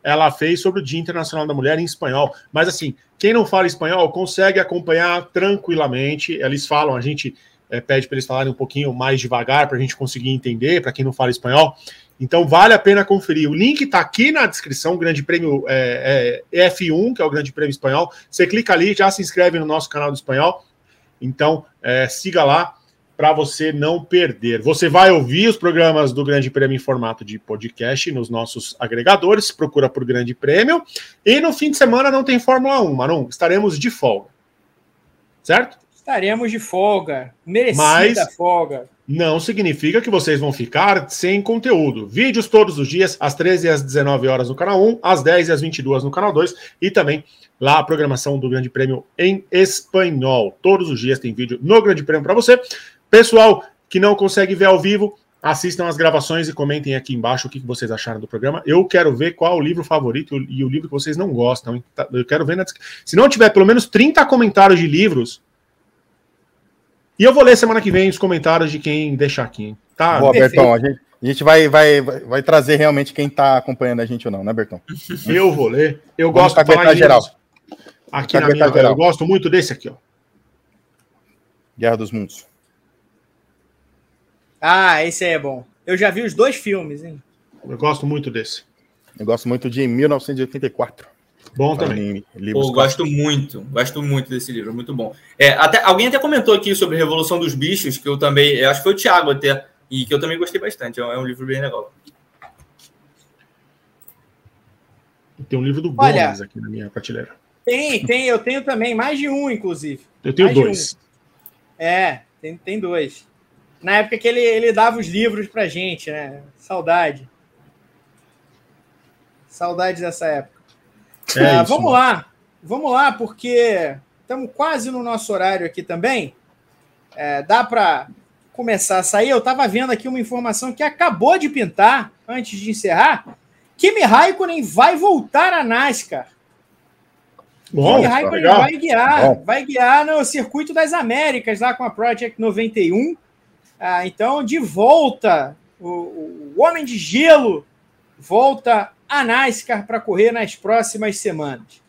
ela fez sobre o Dia Internacional da Mulher em espanhol. Mas assim, quem não fala espanhol consegue acompanhar tranquilamente. Eles falam, a gente é, pede para eles falarem um pouquinho mais devagar para a gente conseguir entender, para quem não fala espanhol. Então vale a pena conferir. O link está aqui na descrição, Grande Prêmio é, é, F1, que é o Grande Prêmio Espanhol. Você clica ali, já se inscreve no nosso canal do espanhol. Então é, siga lá para você não perder. Você vai ouvir os programas do Grande Prêmio em formato de podcast nos nossos agregadores, procura por Grande Prêmio. E no fim de semana não tem Fórmula 1, Marum, estaremos de folga. Certo? Estaremos de folga, merecida Mas folga. Não significa que vocês vão ficar sem conteúdo. Vídeos todos os dias, às 13 e às 19 horas no canal 1, às 10 e às 22 no canal 2 e também lá a programação do Grande Prêmio em espanhol. Todos os dias tem vídeo no Grande Prêmio para você. Pessoal que não consegue ver ao vivo, assistam as gravações e comentem aqui embaixo o que vocês acharam do programa. Eu quero ver qual o livro favorito e o livro que vocês não gostam. Tá, eu quero ver na... Se não tiver pelo menos 30 comentários de livros e eu vou ler semana que vem os comentários de quem deixar aqui. Hein? Tá? Boa, Bertão. A gente, a gente vai, vai, vai trazer realmente quem está acompanhando a gente ou não, né, Bertão? Eu vou ler. Eu Vamos gosto de falar geral. Aqui na minha, geral. eu gosto muito desse aqui, ó. Guerra dos Mundos. Ah, esse aí é bom. Eu já vi os dois filmes, hein? Eu gosto muito desse. Eu gosto muito de 1984. Bom também. Pô, gosto muito, gosto muito desse livro, muito bom. É, até, alguém até comentou aqui sobre Revolução dos Bichos, que eu também, eu acho que foi o Thiago até, e que eu também gostei bastante. É um, é um livro bem legal. Tem um livro do Olha, Gomes aqui na minha prateleira. Tem, tem, eu tenho também, mais de um, inclusive. Eu tenho mais dois. Um. É, tem, tem dois. Na época que ele, ele dava os livros pra gente, né? Saudade. Saudade dessa época. É ah, vamos lá, vamos lá, porque estamos quase no nosso horário aqui também. É, dá para começar a sair. Eu estava vendo aqui uma informação que acabou de pintar, antes de encerrar. Kimi Raikkonen vai voltar a NASCAR. Bom, Kimi Raikkonen vai guiar, Bom. vai guiar no Circuito das Américas, lá com a Project 91. Ah, então, de volta, o, o Homem de Gelo volta a NASCAR para correr nas próximas semanas.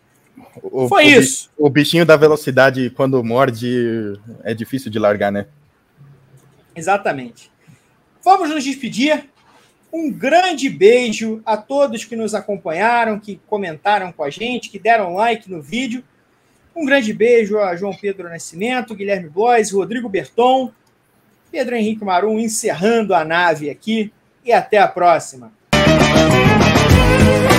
O, Foi o, isso. O bichinho da velocidade, quando morde, é difícil de largar, né? Exatamente. Vamos nos despedir. Um grande beijo a todos que nos acompanharam, que comentaram com a gente, que deram like no vídeo. Um grande beijo a João Pedro Nascimento, Guilherme Blois, Rodrigo Berton, Pedro Henrique Marum encerrando a nave aqui. E até a próxima. Thank you.